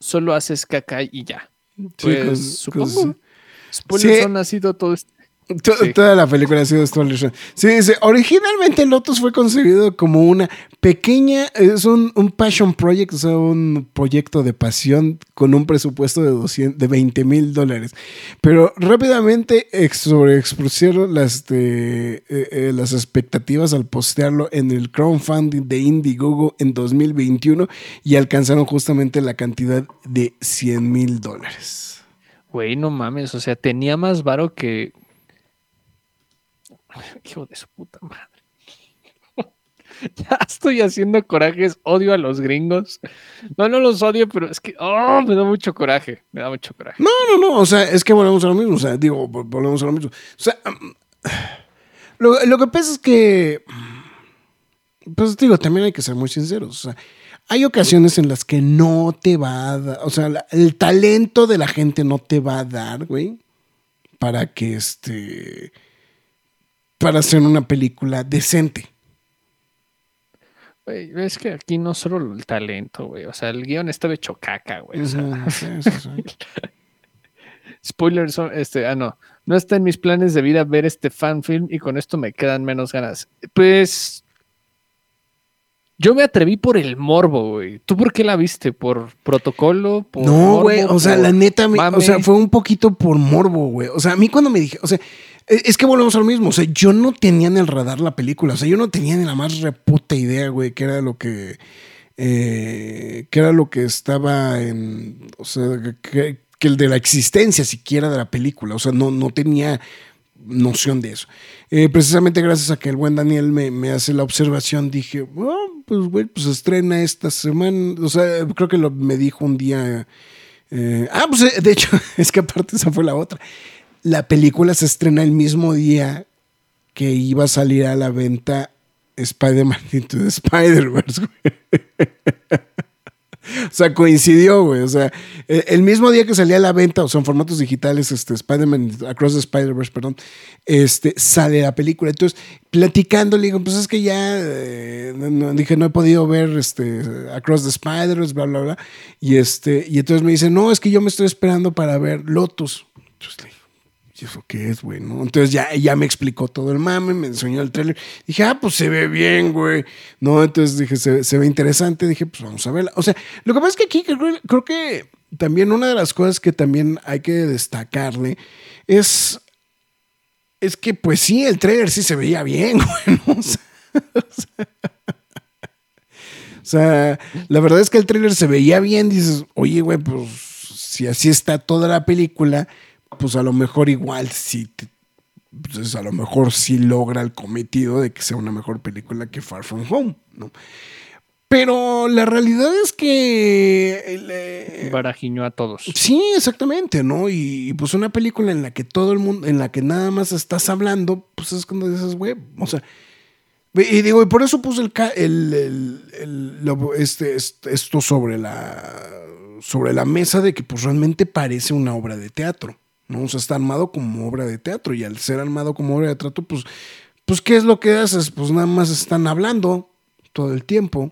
solo haces caca y ya. Pues, con- supongo. con- Spoilers Sí. son ha sido todo esto. Sí. Toda la película ha sido Run. Sí, dice, originalmente Lotus fue concebido como una pequeña, es un, un passion project, o sea, un proyecto de pasión con un presupuesto de, 200, de 20 mil dólares. Pero rápidamente ex- sobreexpusieron las, este, eh, eh, las expectativas al postearlo en el crowdfunding de Indiegogo en 2021 y alcanzaron justamente la cantidad de 100 mil dólares. Güey, no mames, o sea, tenía más varo que... Hijo de su puta madre. ya estoy haciendo corajes, odio a los gringos. No, no los odio, pero es que oh, me da mucho coraje, me da mucho coraje. No, no, no, o sea, es que volvemos a lo mismo, o sea, digo, vol- volvemos a lo mismo. O sea, lo, lo que pasa es que, pues digo, también hay que ser muy sinceros, o sea, hay ocasiones en las que no te va a dar, o sea, el talento de la gente no te va a dar, güey, para que este, para hacer una película decente. Güey, es que aquí no solo el talento, güey. O sea, el guion estaba hecho caca, güey. O sea, Ujú, sí, sí, sí. spoilers son, este, ah, no. No está en mis planes de vida ver este fan film y con esto me quedan menos ganas. Pues. Yo me atreví por el morbo, güey. ¿Tú por qué la viste? ¿Por protocolo? ¿Por No, güey, o sea, ¿Por la neta, me- o sea, fue un poquito por morbo, güey. O sea, a mí cuando me dije, o sea, es que volvemos a lo mismo, o sea, yo no tenía en el radar la película, o sea, yo no tenía ni la más reputa idea, güey, que era lo que, eh, que era lo que estaba en, o sea, que, el de la existencia siquiera de la película, o sea, no, no tenía noción de eso. Eh, precisamente gracias a que el buen Daniel me, me hace la observación, dije, "Ah, pues güey, pues estrena esta semana. O sea, creo que lo, me dijo un día. eh, ah, pues eh, de hecho, es que aparte esa fue la otra. La película se estrena el mismo día que iba a salir a la venta Spider-Man Into the Spider-Verse. O sea, coincidió, güey. O sea, eh, el mismo día que salía a la venta, o sea, en formatos digitales, este, Spider-Man Across the Spider-Verse, perdón, este, sale la película. Entonces, platicando, le digo, pues es que ya, eh, dije, no he podido ver este, Across the Spider-Verse, bla, bla, bla. Y, este, y entonces me dice, no, es que yo me estoy esperando para ver Lotus. Entonces le ¿y eso qué es, güey? Entonces ya, ya me explicó todo el mame, me enseñó el trailer. Dije, ah, pues se ve bien, güey. No, entonces dije, se, ve interesante. Dije, pues vamos a verla. O sea, lo que pasa es que aquí creo, creo que también una de las cosas que también hay que destacarle es, es que, pues sí, el trailer sí se veía bien, güey. O sea, o sea, la verdad es que el tráiler se veía bien. Dices, oye, güey, pues si así está toda la película, pues a lo mejor igual sí, pues a lo mejor sí logra el cometido de que sea una mejor película que Far From Home, ¿no? Pero la realidad es que... el, eh, Barajiñó a todos. Sí, exactamente, ¿no? Y, y, pues una película en la que todo el mundo, en la que nada más estás hablando, pues es cuando dices, güey, o sea, y digo, y por eso puse el, ca- el, el- el- lo- este, este- esto sobre la, sobre la mesa de que pues realmente parece una obra de teatro, ¿no? O sea, está armado como obra de teatro y al ser armado como obra de teatro, pues, pues ¿qué es lo que haces? Pues nada más están hablando todo el tiempo.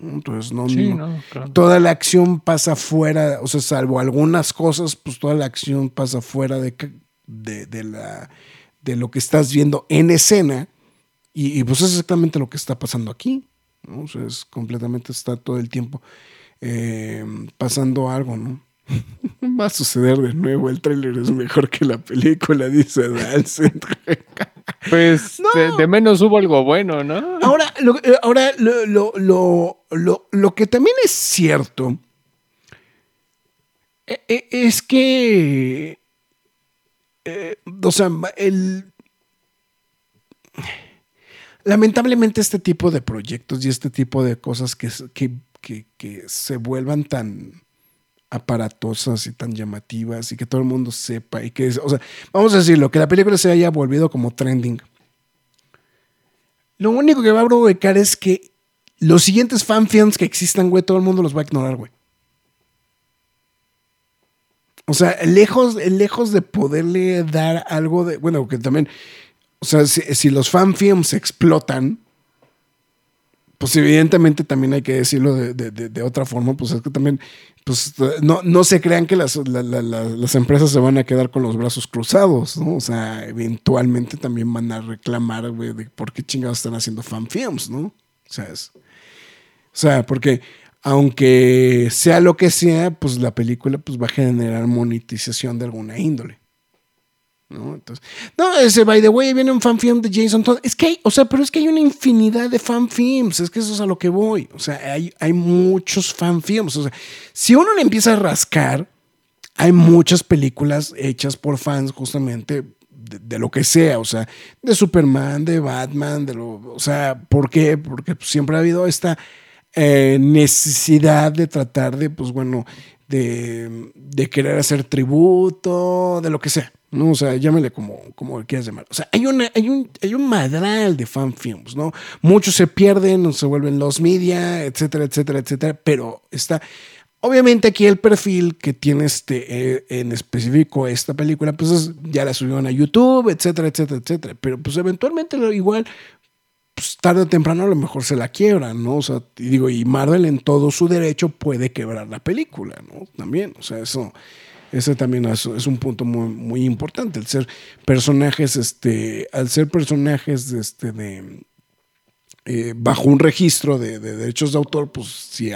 Entonces, no, Sí, no- no, claro. toda la acción pasa fuera, o sea, salvo algunas cosas, pues toda la acción pasa fuera de, de, de la, de lo que estás viendo en escena. Y, y, pues es exactamente lo que está pasando aquí. ¿no? O sea, es completamente, está todo el tiempo eh, pasando algo, ¿no? Va a suceder de nuevo, el tráiler es mejor que la película, dice Dalsen. Pues No. de, de menos hubo algo bueno, ¿no? Ahora, lo, eh, ahora lo, lo, lo, lo- lo que también es cierto eh, eh, es que, eh, o sea, el, lamentablemente este tipo de proyectos y este tipo de cosas que, que- que se vuelvan tan aparatosas y tan llamativas y que todo el mundo sepa y que, o sea, vamos a decirlo, que la película se haya volvido como trending. Lo único que va a provocar es que los siguientes fanfilms que existan, güey, todo el mundo los va a ignorar, güey. O sea, lejos, lejos de poderle dar algo de. Bueno, que también. O sea, si, si los fanfilms explotan, pues evidentemente también hay que decirlo de, de- de- otra forma, pues es que también, pues no, no se crean que las, la- la- la- las empresas se van a quedar con los brazos cruzados, ¿no? O sea, eventualmente también van a reclamar, güey, de por qué chingados están haciendo fanfilms, ¿no? O sea, es, o sea, porque aunque sea lo que sea, pues la película pues va a generar monetización de alguna índole. ¿No? Entonces, no, ese by the way, viene un fanfilm de Jason Todd. Es que hay, o sea, pero es que hay una infinidad de fanfilms, es que eso es a lo que voy. O sea, hay, hay muchos fanfilms. O sea, si uno le empieza a rascar, hay muchas películas hechas por fans justamente de, lo que sea, o sea, de Superman, de Batman, de lo, o sea, ¿por qué? Porque siempre ha habido esta eh, necesidad de tratar de, pues bueno, de, de querer hacer tributo, de lo que sea, ¿no? O sea, llámele como, como quieras llamar. O sea, hay, una, hay, un, hay un madral de fanfilms, ¿no? Muchos se pierden, se vuelven los media, etcétera, etcétera, etcétera, pero está... Obviamente aquí el perfil que tiene este eh, en específico esta película, pues es- ya la subieron a YouTube, etcétera, etcétera, etcétera. Pero pues eventualmente igual, pues tarde o temprano a lo mejor se la quiebran, ¿no? O sea, y digo, y Marvel en todo su derecho puede quebrar la película, ¿no? También, o sea, eso, ese también es, un punto muy, muy importante, el ser personajes, este, al ser personajes este, de, eh, bajo un registro de, de derechos de autor, pues sí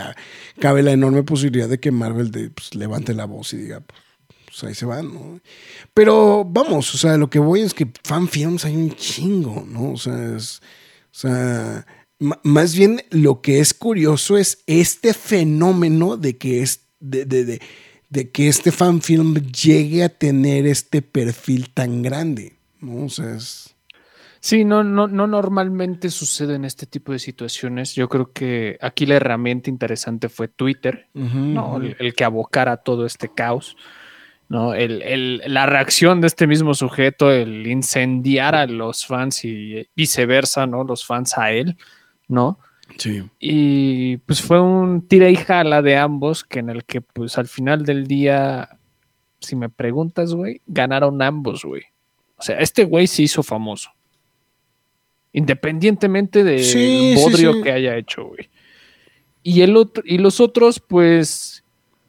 cabe la enorme posibilidad de que Marvel de, pues, levante la voz y diga, pues, pues, ahí se van, ¿no? Pero vamos, o sea, lo que voy es que fanfilms hay un chingo, ¿no? O sea, es, o sea, más bien lo que es curioso es este fenómeno de que es, de, de que este fanfilm llegue a tener este perfil tan grande, ¿no? O sea, es... Sí, no, no, no normalmente sucede en este tipo de situaciones. Yo creo que aquí la herramienta interesante fue Twitter, ¿no? El, el que abocara todo este caos, ¿no? El, el- la reacción de este mismo sujeto, el incendiar a los fans y viceversa, ¿no? Los fans a él, ¿no? Sí. Y pues fue un tira y jala de ambos, que en el que pues al final del día, si me preguntas, güey, ganaron ambos, güey. O sea, este güey se hizo famoso. Independientemente del Sí, bodrio sí. que haya hecho, güey. Y el otro, y los otros, pues,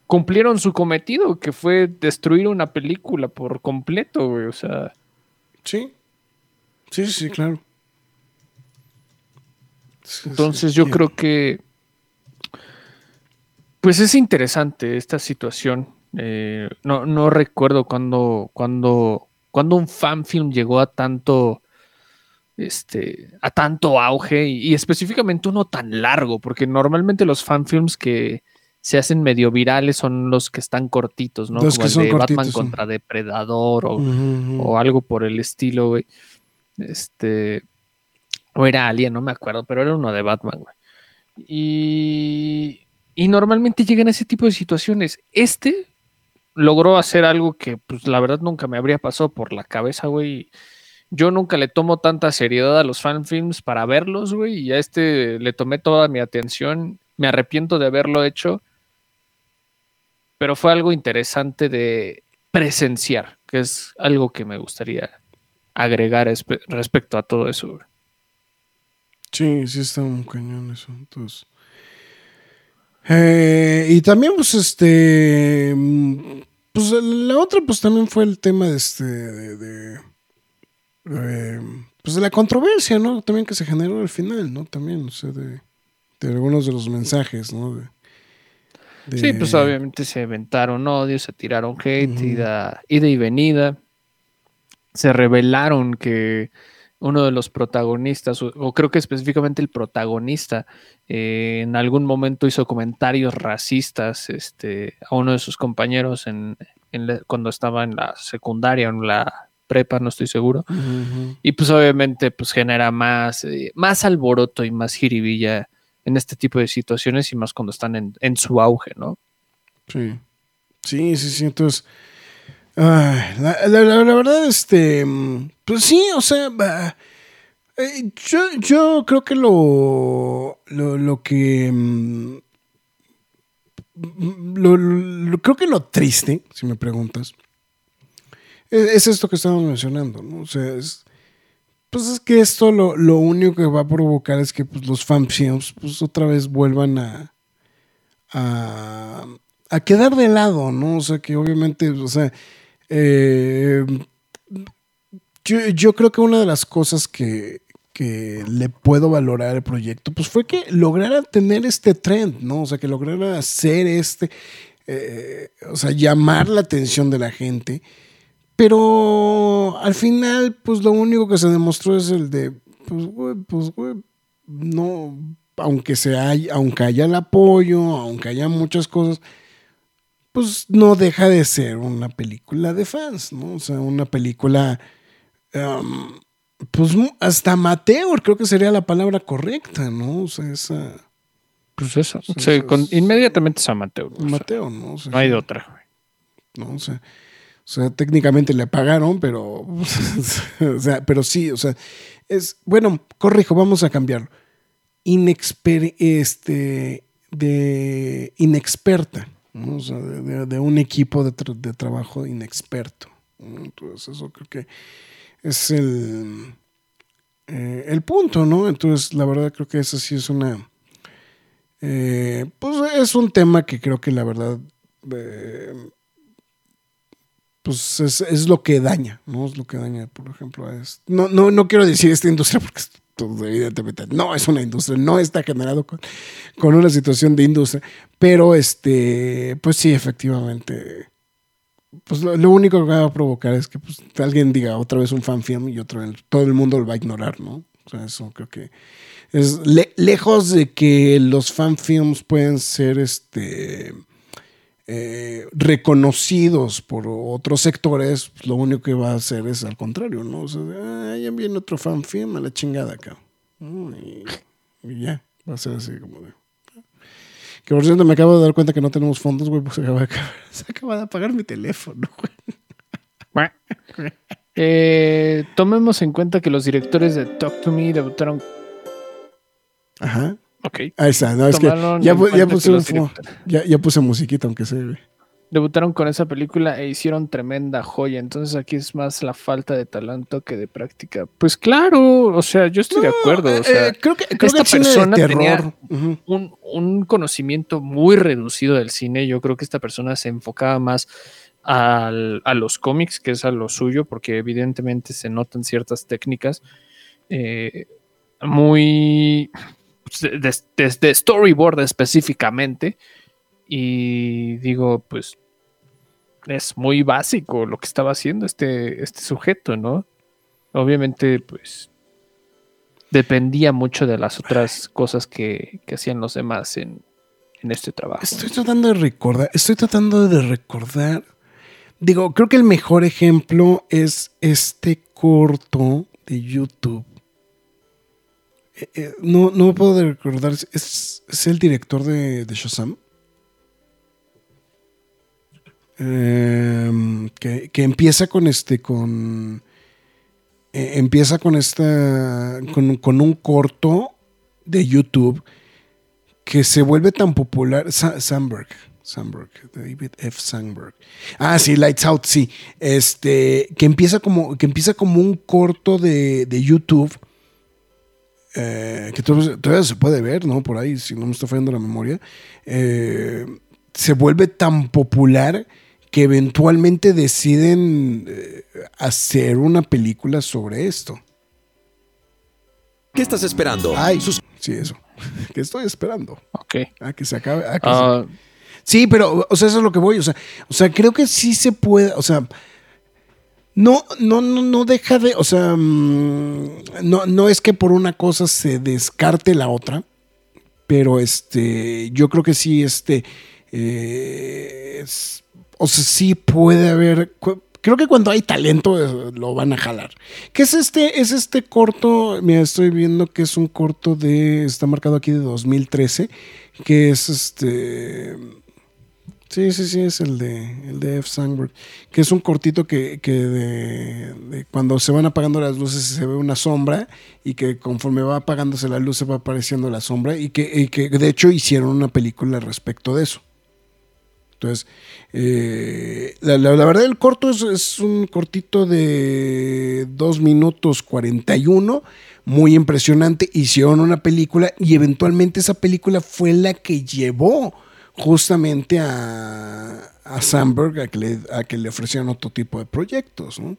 cumplieron su cometido, que fue destruir una película por completo, güey. O sea. Sí, sí, sí, claro. Entonces yo creo que. Pues es interesante esta situación. Eh, no, no recuerdo cuando, cuando, cuando un fanfilm llegó a tanto. Este, a tanto auge y, y específicamente uno tan largo, porque normalmente los fanfilms que se hacen medio virales son los que están cortitos, ¿no? Los Como que el son de Batman sí. contra Depredador o, o algo por el estilo, güey. Este. O era Alien, no me acuerdo, pero era uno de Batman, güey. Y. Y normalmente llegan a ese tipo de situaciones. Este logró hacer algo que, pues, la verdad nunca me habría pasado por la cabeza, güey. Yo nunca le tomo tanta seriedad a los fanfilms para verlos, güey. Y a este le tomé toda mi atención. Me arrepiento de haberlo hecho. Pero fue algo interesante de presenciar, que es algo que me gustaría agregar espe- respecto a todo eso. güey. Sí, sí está un cañón eso. Entonces. Eh, y también, pues, este. mm, Pues la otra, pues también fue el tema de este. De, de- pues de la controversia, ¿no? También que se generó al final, ¿no? También, o sea, de, de algunos de los mensajes, ¿no? Sí, pues obviamente se aventaron odios, se tiraron hate, ida y venida. Se revelaron que uno de los protagonistas, o, o creo que específicamente el protagonista, eh, en algún momento hizo comentarios racistas este, a uno de sus compañeros en, en la- cuando estaba en la secundaria o en la prepa, no estoy seguro. Y pues obviamente pues genera más, eh, más alboroto y más jiribilla en este tipo de situaciones y más cuando están en, en su auge, ¿no? Sí. Sí, sí, sí. Entonces. La, verdad, este. mm, Pues sí, o sea. eh, yo, yo creo que lo. Lo, lo que. mm, mm, lo- creo que lo triste, si me preguntas. Es, es esto que estamos mencionando, ¿no? O sea, es. Pues es que esto lo, lo único que va a provocar es que pues, los fanfilms pues otra vez vuelvan a, a, a quedar de lado, ¿no? O sea, que obviamente, o sea, eh, yo, yo creo que una de las cosas que, que le puedo valorar al proyecto, pues fue que lograra tener este trend, ¿no? O sea, que lograra hacer este, eh, o sea, llamar la atención de la gente. Pero al final, pues lo único que se demostró es el de, pues, güey, pues, no, aunque se aunque haya el apoyo, aunque haya muchas cosas, pues no deja de ser una película de fans, ¿no? O sea, una película, um, pues hasta amateur, creo que sería la palabra correcta, ¿no? O sea, esa Pues eso. Con- sí. inmediatamente es amateur. o sea, amateur, ¿no? O sea, no hay de otra. güey. ¿no? O sea, o sea, técnicamente le pagaron, pero, o sea, pero sí, o sea, es, bueno, corrijo, vamos a cambiarlo. Inexper, este, de inexperta, O sea, de, un equipo de, tra- de trabajo inexperto. Entonces, eso creo que es el, eh, el punto, ¿no? Entonces, la verdad creo que eso sí es una, eh, pues es un tema que creo que la verdad, eh, pues es, es lo que daña, ¿no? Es lo que daña, por ejemplo, a es- no, no, no quiero decir esta industria porque evidentemente no es una industria, no está generado con, con una situación de industria, pero este, pues sí, efectivamente, pues lo, único que va a provocar es que pues, alguien diga otra vez un fanfilm y otra vez todo el mundo lo va a ignorar, ¿no? O sea, eso creo que es le- lejos de que los fanfilms pueden ser este eh, reconocidos por otros sectores, pues, lo único que va a hacer es al contrario, ¿no? O sea, ah, ya viene otro fanfilm a la chingada acá. ¿no? Y, y ya, va a ser así como de. Que por cierto me acabo de dar cuenta que no tenemos fondos, güey, pues se acaba de, acabar- se acaba de apagar mi teléfono, güey. Eh, tomemos en cuenta que los directores de Talk to Me debutaron. Ajá. Ok. Ahí está, no, es que ya, ya que puse, ya, ya puse musiquita, aunque güey. debutaron con esa película e hicieron tremenda joya. Entonces aquí es más la falta de talento que de práctica. Pues claro, o sea, yo estoy de acuerdo. Eh, O sea, eh, creo que, creo esta que de persona tenía- un, un conocimiento muy reducido del cine. Yo creo que esta persona se enfocaba más al- a los cómics, que es a lo suyo, porque evidentemente se notan ciertas técnicas eh, muy de, storyboard específicamente. Y digo, pues es muy básico lo que estaba haciendo este, este sujeto, ¿no? Obviamente, pues dependía mucho de las otras cosas que, que hacían los demás en, en este trabajo. Estoy tratando de recordar, estoy tratando de recordar. Digo, creo que el mejor ejemplo es este corto de YouTube. Eh, eh, no, no puedo recordar. ¿Es, es el director de, de Shazam? Em, que, que empieza con este, con. eh, empieza con esta. Con, con un corto de YouTube que se vuelve tan popular. Sa- Sandberg. Sandberg, David F. Sandberg. Ah, sí, Lights Out, sí. Este, que empieza como, que empieza como un corto de, de YouTube. Eh, que todavía, todavía se puede ver, ¿no? Por ahí, si no me está fallando la memoria. eh, se vuelve tan popular que eventualmente deciden eh, hacer una película sobre esto. ¿Qué estás esperando? Ay, Sus- sí, eso. ¿Qué estoy esperando? Ok. A que se acabe. a que se- Ah, Sí, pero, o sea, eso es lo que voy. O sea, o sea, creo que sí se puede. O sea, no, no, no, no deja de. O sea, mm, no, no es que por una cosa se descarte la otra. Pero este. Yo creo que sí, este. eh, o sea, sí puede haber. Creo que cuando hay talento eh, lo van a jalar. ¿Qué es este? Es este corto. Mira, estoy viendo que es un corto de. Está marcado aquí de 2013. Que es este. Sí, sí, sí, es el de, el de F. Sandberg, que es un cortito que, que de, cuando se van apagando las luces se ve una sombra y que conforme va apagándose la luz se va apareciendo la sombra y que, y que de hecho hicieron una película respecto de eso. Entonces, eh, la, la- la verdad el corto es, es un cortito de 2 minutos 41, muy impresionante, hicieron una película y eventualmente esa película fue la que llevó justamente a, a Sandberg a que, le, a que le ofrecieran otro tipo de proyectos. ¿no?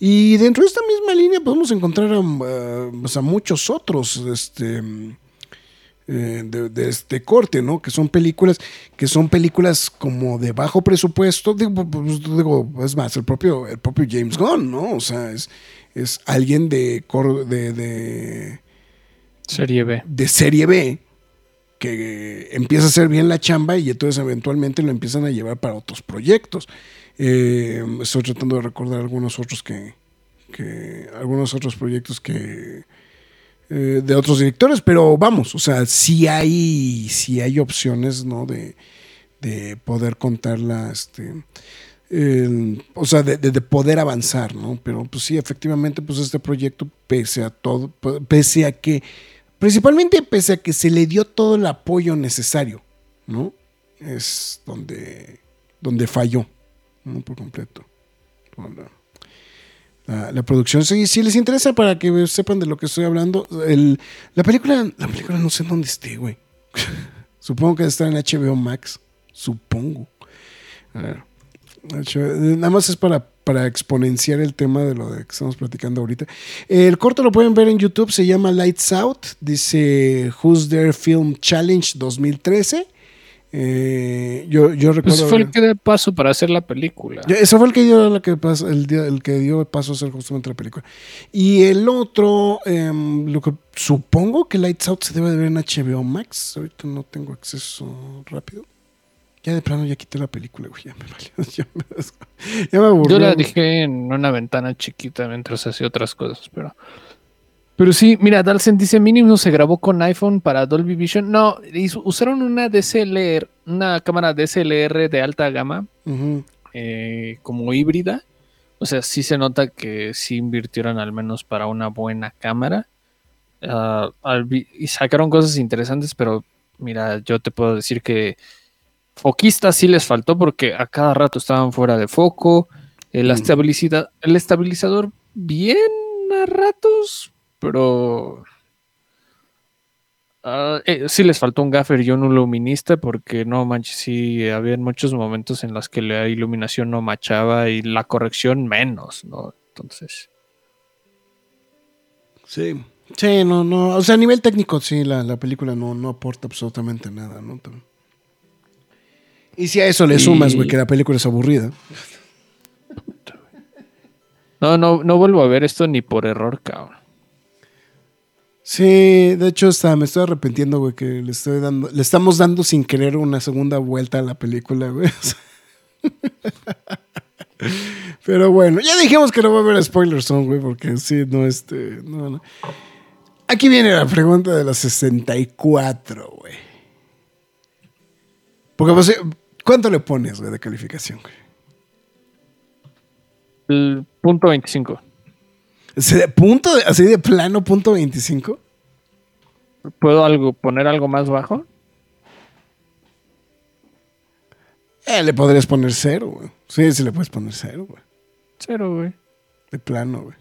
Y dentro de esta misma línea podemos encontrar a, a- pues, a muchos otros este, eh, de, de este corte, ¿no? Que son películas que son películas como de bajo presupuesto. Digo, pues, digo, es más, el propio, el propio James Gunn, ¿no? O sea, es, es alguien de, de, de, serie B. de serie B que empieza a hacer bien la chamba y entonces eventualmente lo empiezan a llevar para otros proyectos. Eh, estoy tratando de recordar algunos otros que, algunos otros proyectos que eh, de otros directores, pero vamos, o sea, sí hay, sí hay opciones, ¿no? De, de poder contarla, este, o sea, de, de- de poder avanzar, ¿no? Pero pues sí, efectivamente, pues este proyecto, pese a todo, pese a que, principalmente pese a que se le dio todo el apoyo necesario, ¿no? Es donde, donde falló, ¿no? Por completo. La, producción. Si, si les interesa para que sepan de lo que estoy hablando, el- la película, la película no sé en dónde esté, güey. Supongo que está en HBO Max. Supongo. Nada más es para, para exponenciar el tema de lo de que estamos platicando ahorita. El corto lo pueden ver en YouTube, se llama Lights Out, dice Who's There Film Challenge 2013. Eh, yo, yo recuerdo. Pues fue el que dio paso para hacer la película. Eso fue el que dio la que pas- el, el que dio paso a hacer justamente la película. Y el otro, em, lo que supongo que Lights Out se debe de ver en HBO Max. Ahorita no tengo acceso rápido. Ya de plano ya quité la película, güey. Ya me valió. Ya me, ya me aburrió. Yo la dejé en una ventana chiquita mientras hacía otras cosas, pero. Pero sí, mira, Dalsen dice mínimo se grabó con iPhone para Dolby Vision. No, hizo- usaron una DSLR, una cámara DSLR de alta gama, eh, como híbrida. O sea, sí se nota que sí invirtieron al menos para una buena cámara. Ah, y sacaron cosas interesantes, pero mira, yo te puedo decir que foquistas sí les faltó porque a cada rato estaban fuera de foco. El, el estabilizador bien a ratos, pero ah, eh, sí les faltó un gaffer y un luminista porque no manches, sí había muchos momentos en los que la iluminación no machaba y la corrección menos, ¿no? Entonces, Sí. Sí, no, no. O sea, a nivel técnico, sí, la, la película no, no aporta absolutamente nada, ¿no? Y si a eso le Y- sumas, güey, que la película es aburrida. no, no, no vuelvo a ver esto ni por error, cabrón. Sí, de hecho, hasta me estoy arrepintiendo, güey, que le estoy dando, le estamos dando sin querer una segunda vuelta a la película, güey. Pero bueno, ya dijimos que no va a haber spoilers, güey, porque sí, no, este, no, no. Aquí viene la pregunta de los 64, güey. Porque, pues, ¿cuánto le pones, güey, de calificación, güey? El punto 25. ¿Así de punto, así de plano, punto 25? ¿Puedo algo, poner algo más bajo? Eh, le podrías poner cero, güey. Sí, sí le puedes poner cero, güey. Cero, güey. De plano, güey.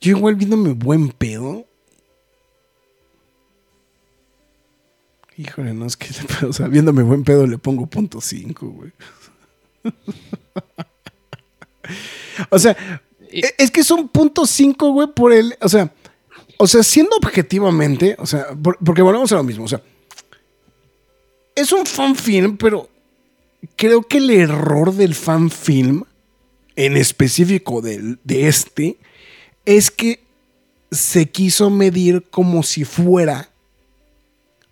Yo igual viéndome buen pedo. Híjole, no es que o sea, viéndome buen pedo le pongo punto cinco, güey. o sea, e- es que son punto cinco, güey, por el, o sea, o sea, siendo objetivamente, o sea, por- porque volvemos a lo mismo, o sea, es un fan film, pero creo que el error del fan film, en específico del- de este, es que se quiso medir como si fuera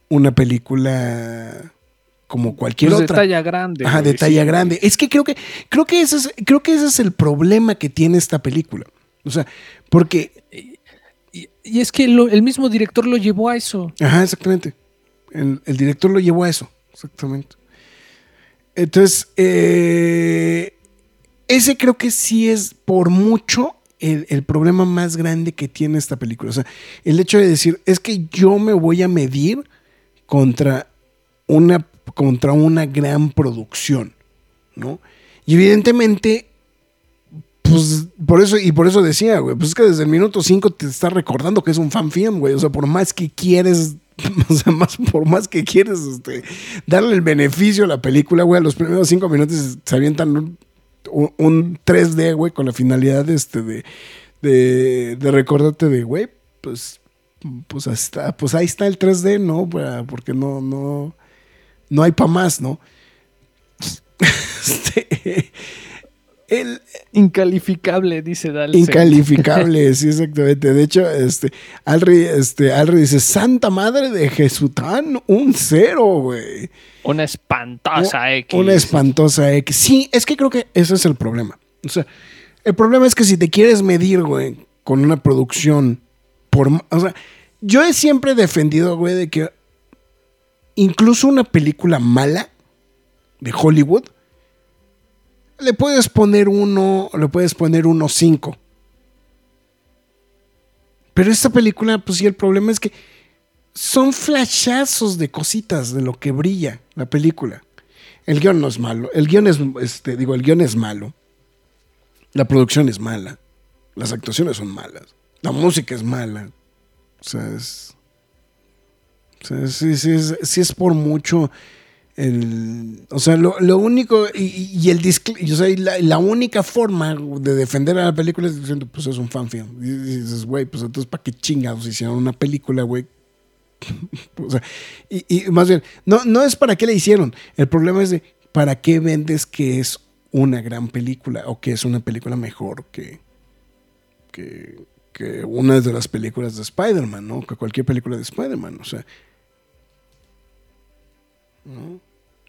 una película como cualquier Pues de otra. talla grande. Ajá, de talla sí. grande. Es que creo que creo que ese es creo que ese es el problema que tiene esta película. O sea, porque Y, y es que lo- el mismo director lo llevó a eso. Ajá, exactamente. El, el director lo llevó a eso, exactamente. Entonces, eh, ese creo que sí es por mucho el, el problema más grande que tiene esta película. O sea, el hecho de decir, es que yo me voy a medir contra una, contra una gran producción, ¿no? Y evidentemente, pues por eso, y por eso decía, güey, pues es que desde el minuto 5 te está recordando que es un fan film, güey. O sea, por más que quieres, o sea, más, por más que quieres este, darle el beneficio a la película, güey, a los primeros 5 minutos se avientan un, un- un 3D, güey, con la finalidad este, de, de, de recordarte de, güey, pues, pues, está, pues ahí está el 3D, ¿no? Porque no, no, no hay para más, ¿no? Este, el, Incalificable, dice Dal. Incalificable, sí, exactamente. De hecho, este, Alri, este, Alri dice, Santa Madre de Jesután, un cero, güey. Una espantosa X. Una espantosa X. Sí, es que creo que ese es el problema. O sea, el problema es que si te quieres medir, güey, con una producción, o sea, yo he siempre defendido, güey, de que incluso una película mala de Hollywood, le puedes poner uno, le puedes poner uno cinco. Pero esta película, pues sí, el problema es que son flashazos de cositas de lo que brilla la película. El guion no es malo. El guion es, este, digo, el guion es malo. La producción es mala. Las actuaciones son malas. La música es mala. O sea, es. O sea, sí, sí, es, por mucho. El, o sea, lo, lo único. Y, y- y el y, o sea, y la, única forma de defender a la película es diciendo, pues es un fan film. Y dices, güey, pues entonces, ¿para qué chingados hicieron una película, güey? O sea, y, y más bien, no, no es para qué la hicieron. El problema es de para qué vendes que es una gran película o que es una película mejor que, que, que una de las películas de Spider-Man, ¿no? Que cualquier película de Spider-Man, o sea. ¿no?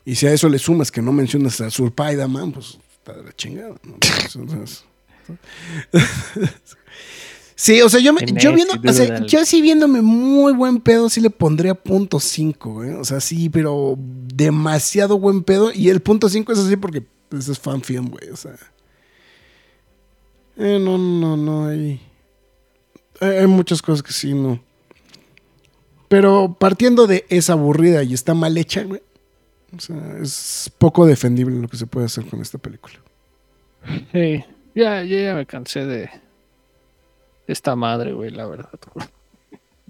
Y si a eso le sumas que no mencionas a Spider-Man, pues está de la chingada, ¿no? Entonces, Sí, o sea, yo, me- yo viendo, o sea, yo sí viéndome muy buen pedo, sí le pondría punto 5, güey. O sea, sí, pero demasiado buen pedo. Y el punto 5 es así porque pues, es fan film, güey. O sea. Eh, no, no, no, hay, hay. hay muchas cosas que sí, no. Pero partiendo de esa aburrida y está mal hecha, güey. O sea, es poco defendible lo que se puede hacer con esta película. Sí, ya, ya, me cansé de esta madre, güey, la verdad.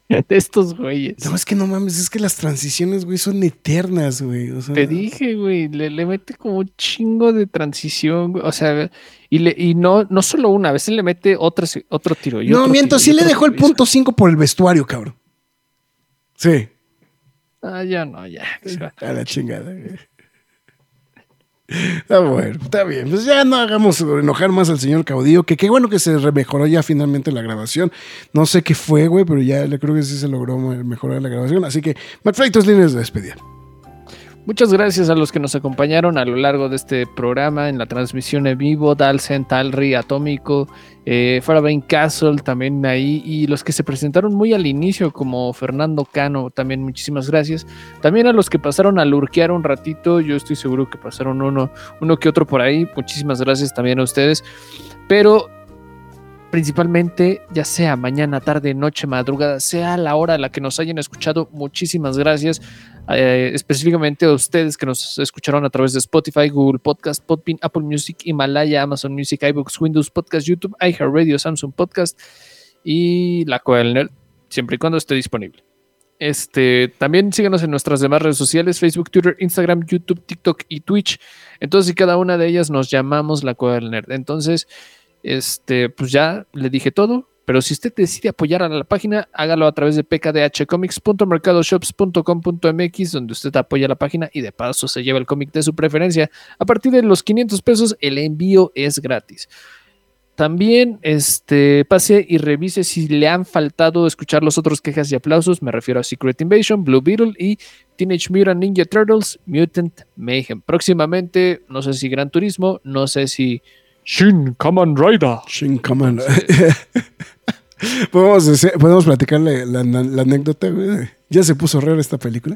De estos güeyes. No, es que no mames, es que las transiciones, güey, son eternas, güey. O sea, Te dije, güey, le, le mete como un chingo de transición, güey, o sea, y, le, y no, no solo una, a veces le mete otra, otro tiro. y No, otro miento, tiro, sí le otro dejó el tiro, punto 5 por el vestuario, cabrón. Sí, Ah, ya no, ya. a la chingada, güey. Está bueno, está bien. Pues ya no hagamos enojar más al señor Caudillo, que qué bueno que se remejoró ya finalmente la grabación. No sé qué fue, güey, pero ya le creo que sí se logró mejorar la grabación. Así que, McFly, tus líneas de despedida. Muchas gracias a los que nos acompañaron a lo largo de este programa en la transmisión en vivo, Dalsen, Talri, Atómico, eh, Castle también ahí y los que se presentaron muy al inicio como Fernando Cano, también muchísimas gracias. También a los que pasaron a lurquear un ratito, yo estoy seguro que pasaron uno, uno que otro por ahí, muchísimas gracias también a ustedes. Pero principalmente, ya sea mañana, tarde, noche, madrugada, sea la hora a la que nos hayan escuchado, muchísimas gracias. Eh, específicamente a ustedes que nos escucharon a través de Spotify, Google Podcast, Podbean, Apple Music, Himalaya, Amazon Music, iBooks, Windows Podcast, YouTube, iHeartRadio, Samsung Podcast y la Cueva del Nerd, siempre y cuando esté disponible. Este, también síganos en nuestras demás redes sociales, Facebook, Twitter, Instagram, YouTube, TikTok y Twitch. Entonces, y cada una de ellas nos llamamos la Cueva del Nerd. Entonces, este, pues ya le dije todo. Pero si usted decide apoyar a la página, hágalo a través de pkdhcomics.mercadoshops.com.mx, donde usted apoya la página y de paso se lleva el cómic de su preferencia. A partir de los 500 pesos, el envío es gratis. También este, pase y revise si le han faltado escuchar los otros quejas y aplausos. Me refiero a Secret Invasion, Blue Beetle y Teenage Mutant Ninja Turtles, Mutant Mayhem. Próximamente, no sé si Gran Turismo, no sé si Shin Kamen Rider. Shin Kamen. ¿Podemos, decir- podemos platicarle la, la- la anécdota, güey. Ya se puso rara esta película.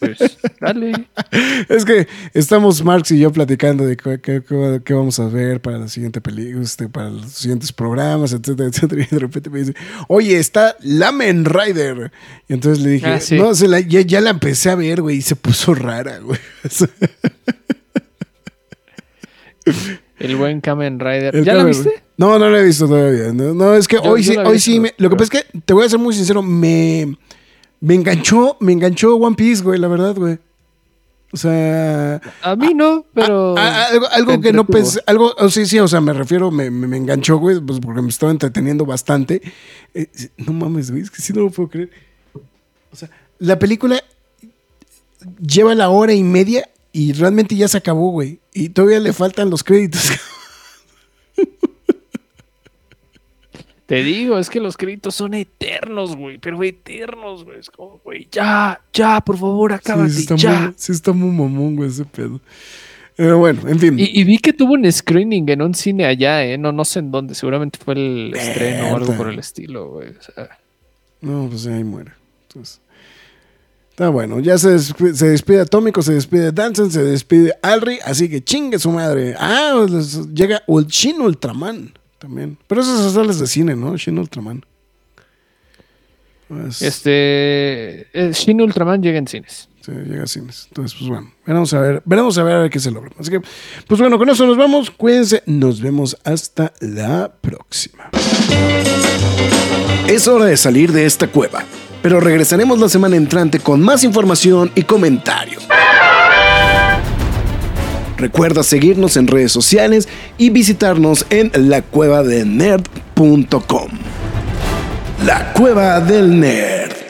Pues dale. Es que estamos Marx y yo platicando de qué, qué- qué- qué vamos a ver para la siguiente película, este, para los siguientes programas, etcétera, etcétera. Y de repente me dice, oye, está Lamen Rider. Y entonces le dije, Ah, sí. no, se la- ya, ya la empecé a ver, güey, y se puso rara, güey. El buen Kamen Rider. El ¿Ya la Kamen- viste? No, no la he visto todavía. No, no, es que Yo- hoy yo sí, hoy visto, sí. me- lo que pasa es que te voy a ser muy sincero, me, me enganchó, me enganchó One Piece, güey, la verdad, güey. O sea, A mí no, pero. a- a- algo, que no pensé, algo, oh, sí, sí, o sea, me refiero, me, me, me enganchó, güey, pues porque me estaba entreteniendo bastante. Eh, no mames, güey, es que sí no lo puedo creer. O sea, la película lleva la hora y media y realmente ya se acabó, güey. Y todavía le faltan los créditos. Te digo, es que los créditos son eternos, güey. Pero eternos, güey. Es como, güey, ya, ya, por favor, acábate, Sí, está, ya. muy, sí está muy mamón, güey, ese pedo. Pero bueno, en fin. Y, y vi que tuvo un screening en un cine allá, ¿eh? No, no sé en dónde. Seguramente fue el estreno o algo por el estilo, güey. O sea, No, pues ahí muere. Entonces, está bueno. Ya se, desp- se despide Atómico, se despide Danson, se despide Alri. Así que chingue su madre. Ah, llega el Shin Ultraman también. Pero esas son salas de cine, ¿no? Shin Ultraman. Pues, este. eh, Shin Ultraman llega en cines. Sí, llega a cines. Entonces, pues bueno, veremos a ver, veremos a ver a ver qué se logra. Así que, pues bueno, con eso nos vamos. Cuídense, nos vemos hasta la próxima. Es hora de salir de esta cueva, pero regresaremos la semana entrante con más información y comentarios. Recuerda seguirnos en redes sociales y visitarnos en lacuevadelnerd.com. La Cueva del Nerd.